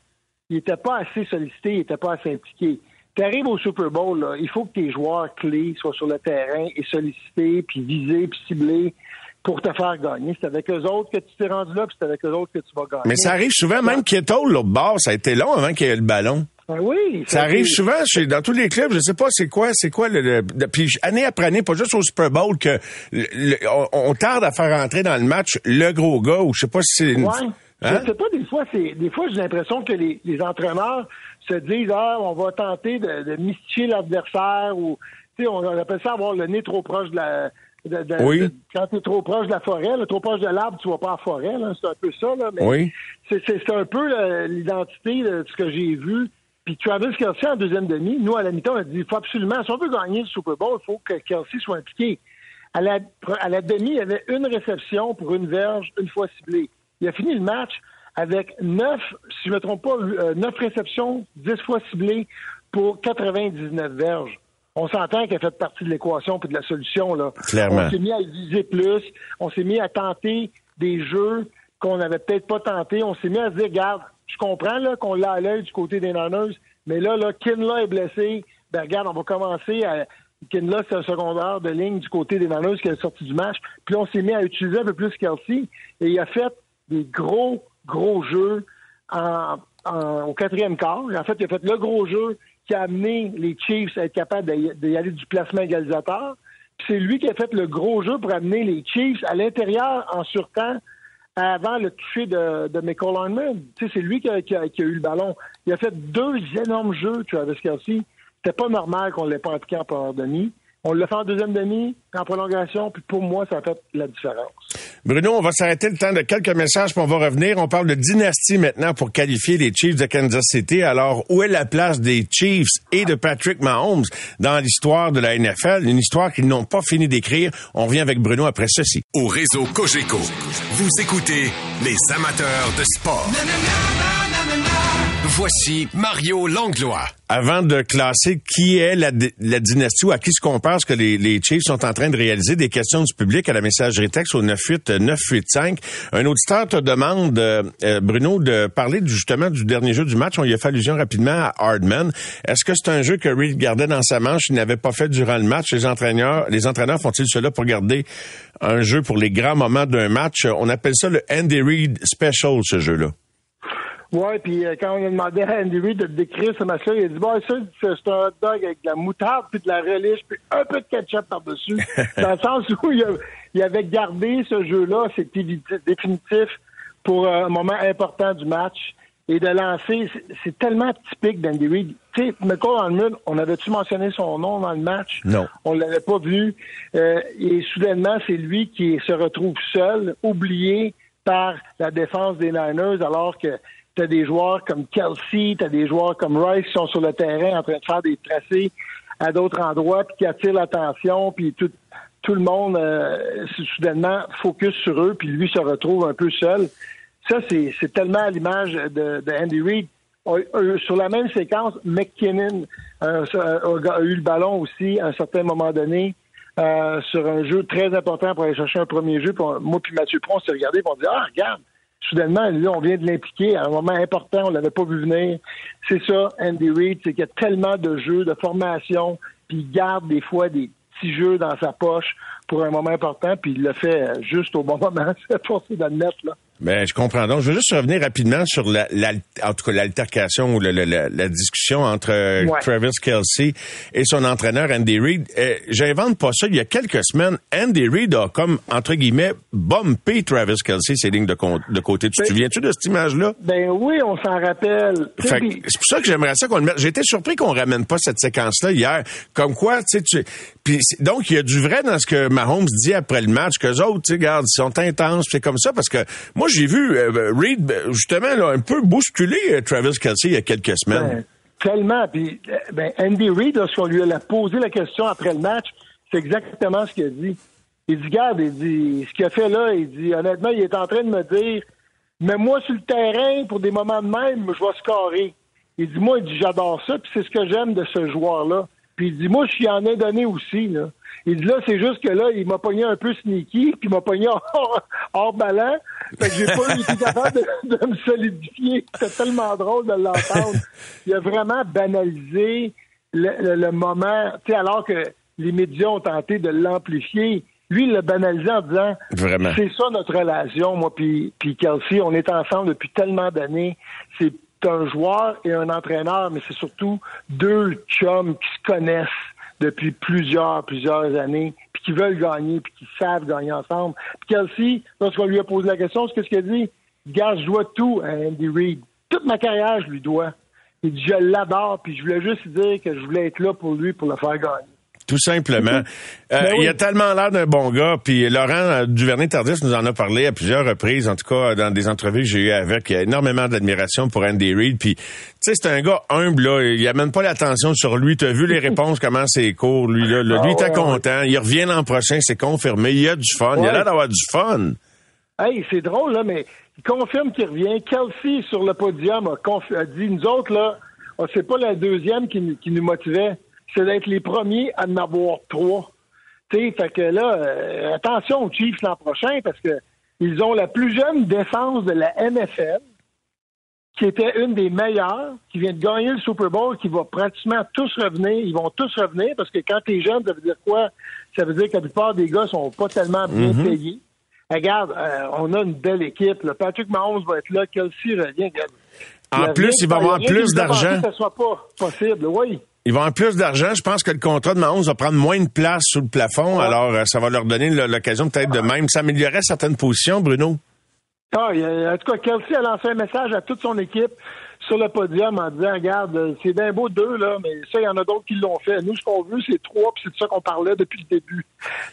il était pas assez sollicité, il était pas assez impliqué. Tu arrives au Super Bowl, là, il faut que tes joueurs clés soient sur le terrain et sollicités, puis visés, puis ciblés pour te faire gagner. C'est avec eux autres que tu t'es rendu là, puis c'est avec eux autres que tu vas gagner. Mais ça arrive souvent, même Kittle, l'autre bord, ça a été long avant qu'il y ait le ballon. Ben oui. Ça arrive souvent chez, dans tous les clubs. Je sais pas c'est quoi, c'est quoi le, puis année après année, pas juste au Super Bowl que le- on, on tarde à faire entrer dans le match le gros gars ou je sais pas si c'est une- Ouais. Hein? Je sais pas, des fois, c'est des fois j'ai l'impression que les, les entraîneurs se disent Ah, on va tenter de, de mystifier l'adversaire ou tu sais, on appelle ça avoir le nez trop proche de la de- de- Oui. quand tu es trop proche de la forêt, là, trop proche de l'arbre, tu vas pas en forêt, c'est un peu ça, là, mais Oui. c'est, un peu là, l'identité de ce que j'ai vu. Puis Travis Kelsey en deuxième demi, nous à la mi-temps, on a dit il faut absolument, si on veut gagner le Super Bowl, il faut que Kelsey soit impliqué. À la, à la demi, il y avait une réception pour une verge, une fois ciblée. Il a fini le match avec neuf, si je ne me trompe pas, euh, neuf réceptions, dix fois ciblées pour 99 verges. On s'entend qu'elle fait partie de l'équation puis de la solution. Là. Clairement. On s'est mis à viser plus. On s'est mis à tenter des jeux qu'on n'avait peut-être pas tentés. On s'est mis à se dire, regarde, je comprends là, qu'on l'a à l'œil du côté des Niners, mais là, là, Kinla est blessé. Ben regarde, on va commencer à. Kinla, c'est un secondaire de ligne du côté des Niners qui est sorti du match. Puis on s'est mis à utiliser un peu plus Kelsey. Et il a fait des gros, gros jeux en, au quatrième quart. En fait, il a fait le gros jeu qui a amené les Chiefs à être capables d'y aller du placement égalisateur. C'est lui qui a fait le gros jeu pour amener les Chiefs à l'intérieur en surtemps avant le toucher de, de Michael Hardman. Tu c'est lui qui a, qui eu le ballon. Il a fait deux énormes jeux, Travis Kelsey. C'était pas normal qu'on ne l'ait pas appliqué en demi. On l'a fait en deuxième demi, en prolongation, puis pour moi, ça a fait la différence. Bruno, on va s'arrêter le temps de quelques messages, puis on va revenir. On parle de dynastie maintenant pour qualifier les Chiefs de Kansas City. Alors, où est la place des Chiefs et de Patrick Mahomes dans l'histoire de la NFL? Une histoire qu'ils n'ont pas fini d'écrire. On revient avec Bruno après ceci. Au réseau Cogeco, vous écoutez les amateurs de sport. Voici Mario Langlois. Avant de classer qui est la, dynastie ou à qui se compare ce que les, les, Chiefs sont en train de réaliser, des questions du public à la messagerie texte au 98985. Un auditeur te demande, euh, Bruno, de parler justement du dernier jeu du match. On y a fait allusion rapidement à Hardman. Est-ce que c'est un jeu que Reed gardait dans sa manche, il n'avait pas fait durant le match? Les entraîneurs, les entraîneurs font-ils cela pour garder un jeu pour les grands moments d'un match? On appelle ça le Andy Reid Special, ce jeu-là. Oui, puis euh, quand on a demandé à Andy Reid de décrire ce match-là, il a dit bon, ça, c'est un hot dog avec de la moutarde, puis de la relish, puis un peu de ketchup par-dessus. (laughs) Dans le sens où il, avait gardé ce jeu-là, c'est définitif pour un moment important du match. Et de lancer, c'est tellement typique d'Andy Reid. Tu sais, McCall on avait-tu mentionné son nom dans le match? Non. On l'avait pas vu. Euh, et soudainement, c'est lui qui se retrouve seul, oublié par la défense des Niners, alors que tu des joueurs comme Kelsey, tu as des joueurs comme Rice qui sont sur le terrain en train de faire des tracés à d'autres endroits, puis qui attirent l'attention, puis tout, tout le monde euh, soudainement focus sur eux, puis lui se retrouve un peu seul. Ça, c'est tellement à l'image de, de, Andy Reid. Sur la même séquence, McKinnon euh, a, eu le ballon aussi à un certain moment donné. Euh, sur un jeu très important pour aller chercher un premier jeu. moi puis Mathieu Pron, on s'est regardé et on dit Ah, regarde, soudainement, là, on vient de l'impliquer à un moment important, on l'avait pas vu venir. C'est ça, Andy Reid, c'est qu'il y a tellement de jeux, de formation, puis il garde des fois des petits jeux dans sa poche pour un moment important, puis il le fait juste au bon moment. (laughs) C'est forcé d'admettre, là. Ben, je comprends. Donc, je veux juste revenir rapidement sur la, en tout cas l'altercation ou la, la, discussion entre euh, Travis Kelsey et son entraîneur Andy Reid. Euh, J'invente pas ça. Il y a quelques semaines, Andy Reid a comme entre guillemets bumpé Travis Kelsey ses lignes de, de côté. Tu te ben, souviens-tu de cette image-là? Ben oui, on s'en rappelle. C'est pour ça que j'aimerais ça qu'on le mette. Été surpris qu'on ramène pas cette séquence-là hier. Comme quoi, tu sais, tu... Puis donc il y a du vrai dans ce que Mahomes dit après le match que les autres, tu sais, regarde, ils sont intenses, c'est comme ça parce que moi moi, j'ai vu euh, Reed, ben, justement, un peu bousculer euh, Travis Kelsey il y a quelques semaines. Ben, tellement. Puis, euh, ben, Andy Reid, lorsqu'on lui a posé la question après le match, c'est exactement ce qu'il a dit. Il dit, garde, il dit, ce qu'il a fait là, il dit, honnêtement, il est en train de me dire, mais moi, sur le terrain, pour des moments de même, je vais scorer. Il dit, moi, il dit, j'adore ça, puis c'est ce que j'aime de ce joueur-là. Puis il dit, moi, je suis en ai donné aussi, là. Il dit là, c'est juste que là, il m'a pogné un peu sneaky, puis il m'a pogné hors, hors ballon. Fait que j'ai pas été capable de, me solidifier. C'était tellement drôle de l'entendre. Il a vraiment banalisé le, moment, tu sais, alors que les médias ont tenté de l'amplifier. Lui, il l'a banalisé en disant Vraiment. C'est ça notre relation, moi puis, puis Kelsey. On est ensemble depuis tellement d'années. C'est un joueur et un entraîneur, mais c'est surtout deux chums qui se connaissent depuis plusieurs, plusieurs années, puis qui veulent gagner, puis qui savent gagner ensemble. Puis Kelsey, lorsqu'on lui a posé la question, qu'est-ce qu'il a dit? Gars, je dois tout à Andy Reid. Toute ma carrière, je lui dois. Il dit, je l'adore, puis je voulais juste dire que je voulais être là pour lui, pour le faire gagner. Tout simplement. Euh, ben Il a tellement l'air d'un bon gars. Puis Laurent euh, Duvernay-Tardif nous en a parlé à plusieurs reprises, en tout cas dans des entrevues que j'ai eues avec. Il y a énormément d'admiration pour Andy Reid. Puis, tu sais, c'est un gars humble, là. Il amène pas l'attention sur lui. Tu as vu les (laughs) réponses, comment c'est court, lui, là. lui, il était ah, content. Il revient l'an prochain, c'est confirmé. Il a du fun. Il a l'air d'avoir du fun. Hey, c'est drôle, là, mais il confirme qu'il revient. Kelsey, sur le podium, a, dit, nous autres, là, c'est pas la deuxième qui, qui nous motivait c'est d'être les premiers à en avoir trois. sais, fait que là, euh, attention aux Chiefs l'an prochain parce que ils ont la plus jeune défense de la NFL, qui était une des meilleures, qui vient de gagner le Super Bowl, qui va pratiquement tous revenir. Ils vont tous revenir parce que quand t'es jeune, ça veut dire quoi? Ça veut dire que la plupart des gars sont pas tellement bien mhm. payés. Regarde, euh, on a une belle équipe. Là. Patrick Mahomes va être là. Kelsey revient. En plus, il va avoir plus d'argent. Que ce soit pas possible, oui. Ils vont avoir plus d'argent. Je pense que le contrat de Mahomes va prendre moins de place sous le plafond. Alors, euh, ça va leur donner l'occasion peut-être de même s'améliorer certaines positions, Bruno. Ah, en tout cas, Kelsey a lancé un message à toute son équipe sur le podium en disant, regarde, c'est bien beau deux, là, mais ça, il y en a d'autres qui l'ont fait. Nous, ce qu'on veut, c'est trois, puis c'est de ça qu'on parlait depuis le début.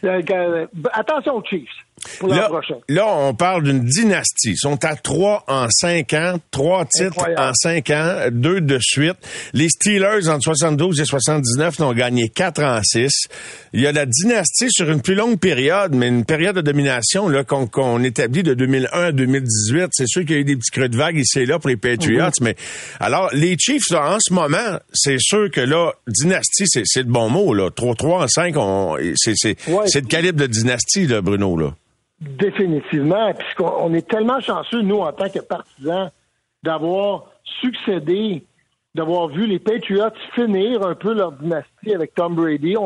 Euh, attention aux Chiefs. Pour l'an Là, prochain. là, on parle d'une dynastie. Ils sont à trois en cinq ans, trois titres Incroyable. en cinq ans, deux de suite. Les Steelers, entre 72 et 79, n'ont gagné quatre en six. Il y a la dynastie sur une plus longue période, mais une période de domination là qu'on qu'on établit de 2001 à 2018. C'est sûr qu'il y a eu des petits creux de vague ici et là pour les Patriots, Mm-hmm. mais alors les Chiefs, là, en ce moment, c'est sûr que là, dynastie, c'est c'est le bon mot. là. 3-3 en 5, on- c'est c'est- Ouais. c'est le calibre de dynastie, là, Bruno. Là. Définitivement. Puisqu'on on est tellement chanceux, nous, en tant que partisans, d'avoir succédé, d'avoir vu les Patriots finir un peu leur dynastie avec Tom Brady.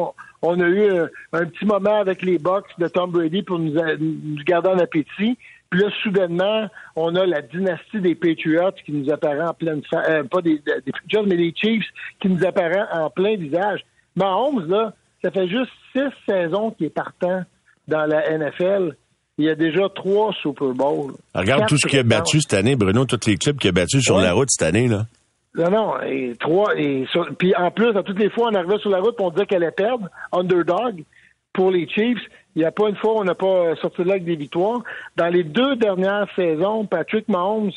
On, a eu euh, un petit moment avec les Bucks de Tom Brady pour nous, a- nous garder en appétit. Puis là, soudainement, on a la dynastie des Patriots qui nous apparaît en pleine euh, pas des, des Patriots, mais des Chiefs qui nous apparaît en plein visage. Mahomes, là, ça fait juste six saisons qu'il est partant dans la NFL. Il y a déjà trois Super Bowls. Regarde tout ce qu'il a battu cette année, Bruno, tous les clubs qu'il a battus sur Ouais. la route cette année, là. Non, non, et trois. Et sur- puis en plus, à toutes les fois, on arrivait sur la route, on disait qu'elle allait perdre, underdog, pour les Chiefs. Il n'y a pas une fois où on n'a pas sorti de là avec des victoires. Dans les deux dernières saisons, Patrick Mahomes,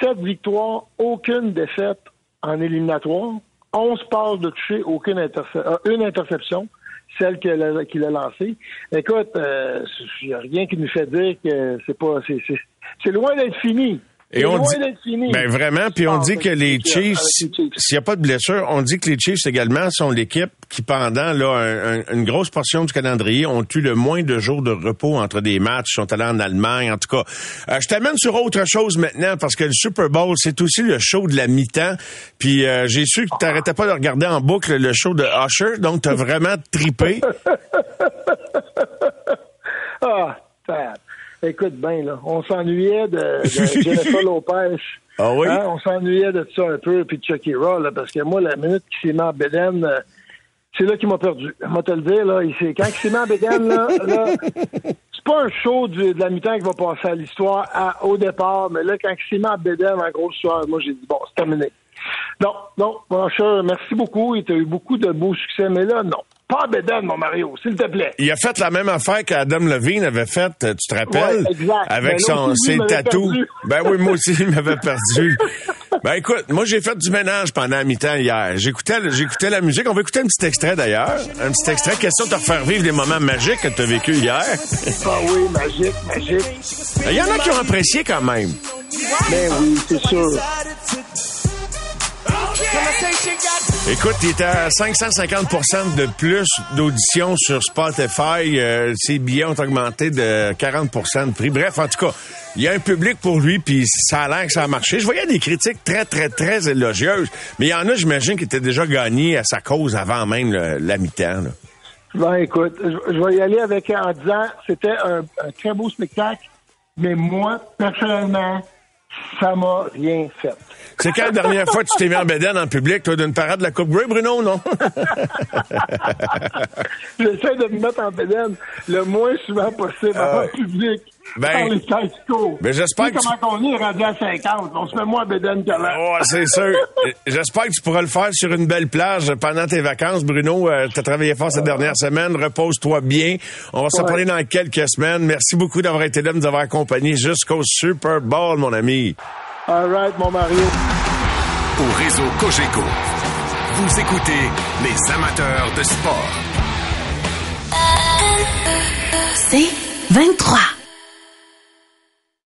sept victoires, aucune défaite en éliminatoire, onze passes de toucher, aucune interce- euh, une interception, celle qu'il a, lancée. Écoute, il n'y a rien qui nous fait dire que c'est pas. C'est loin d'être fini. Et on dit, ben vraiment, puis on dit que les Chiefs, s'il n'y a pas de blessure, on dit que les Chiefs également sont l'équipe qui, pendant là un- un- une grosse portion du calendrier, ont eu le moins de jours de repos entre des matchs, sont allés en Allemagne, en tout cas. Euh, je t'amène sur autre chose maintenant, parce que le Super Bowl, c'est aussi le show de la mi-temps. Puis euh, j'ai su que tu n'arrêtais pas de regarder en boucle le show de Usher, donc tu as vraiment tripé. (laughs) Ah, ça- écoute bien, là. On s'ennuyait de, de (laughs) Jennifer Lopez. Ah oui? Hein, On s'ennuyait de ça un peu, puis de Chucky Raw, là, parce que moi, la minute qu'il s'est mis en bédaine, euh, c'est là qu'il m'a perdu. Moi, te le dire, là, il s'est- quand il s'est mis en bédaine, là, là c'est pas un show du- de la mi-temps qui va passer à l'histoire au départ, mais là, quand il s'est mis en bédaine en grosse soirée, moi, j'ai dit, bon, c'est terminé. Non, non, mon cher, merci beaucoup. Il t'a eu beaucoup de beaux succès, mais là, non. Pas en bédaine, mon Mario, s'il te plaît. Il a fait la même affaire qu'Adam Levine avait fait, euh, tu te rappelles? Ouais, exact. Avec Ben, son, ses tatous. Ben oui, moi aussi, il m'avait perdu. (laughs) Ben écoute, moi j'ai fait du ménage pendant la mi-temps hier. J'écoutais, j'écoutais la musique. On va écouter un petit extrait d'ailleurs. Un petit extrait. Question de te refaire vivre les moments magiques que tu as vécu hier. (laughs) Ah oui, magique, magique. Il y en a qui ont apprécié quand même. Ben oui, c'est sûr. Écoute, il était à 550% de plus d'auditions sur Spotify. Euh, ses billets ont augmenté de 40% de prix. Bref, en tout cas, il y a un public pour lui, puis ça a l'air que ça a marché. Je voyais des critiques très, très, très élogieuses, mais il y en a, j'imagine, qui étaient déjà gagnés à sa cause avant même la mi-temps. Ben écoute, je, vais y aller avec en disant c'était un très beau spectacle, mais moi, personnellement, ça m'a rien fait. C'est quand la dernière fois que tu t'es mis en bédaine en public, toi, d'une parade de la Coupe Grey, Bruno, non? (laughs) J'essaie de me mettre en pédale le moins souvent possible Ah en ouais. public. Ben, ben, j'espère Tu sais que comment on est rendu à 50. On se met moins en bédaine que là. Ouais, c'est sûr. (laughs) J'espère que tu pourras le faire sur une belle plage pendant tes vacances, Bruno. tu as travaillé fort cette dernière semaine. Repose-toi bien. On va se Ouais. reparler dans quelques semaines. Merci beaucoup d'avoir été là, de nous avoir accompagnés jusqu'au Super Bowl, mon ami. All right, mon Mario. Au réseau Cogeco, vous écoutez les amateurs de sport. C'est 23.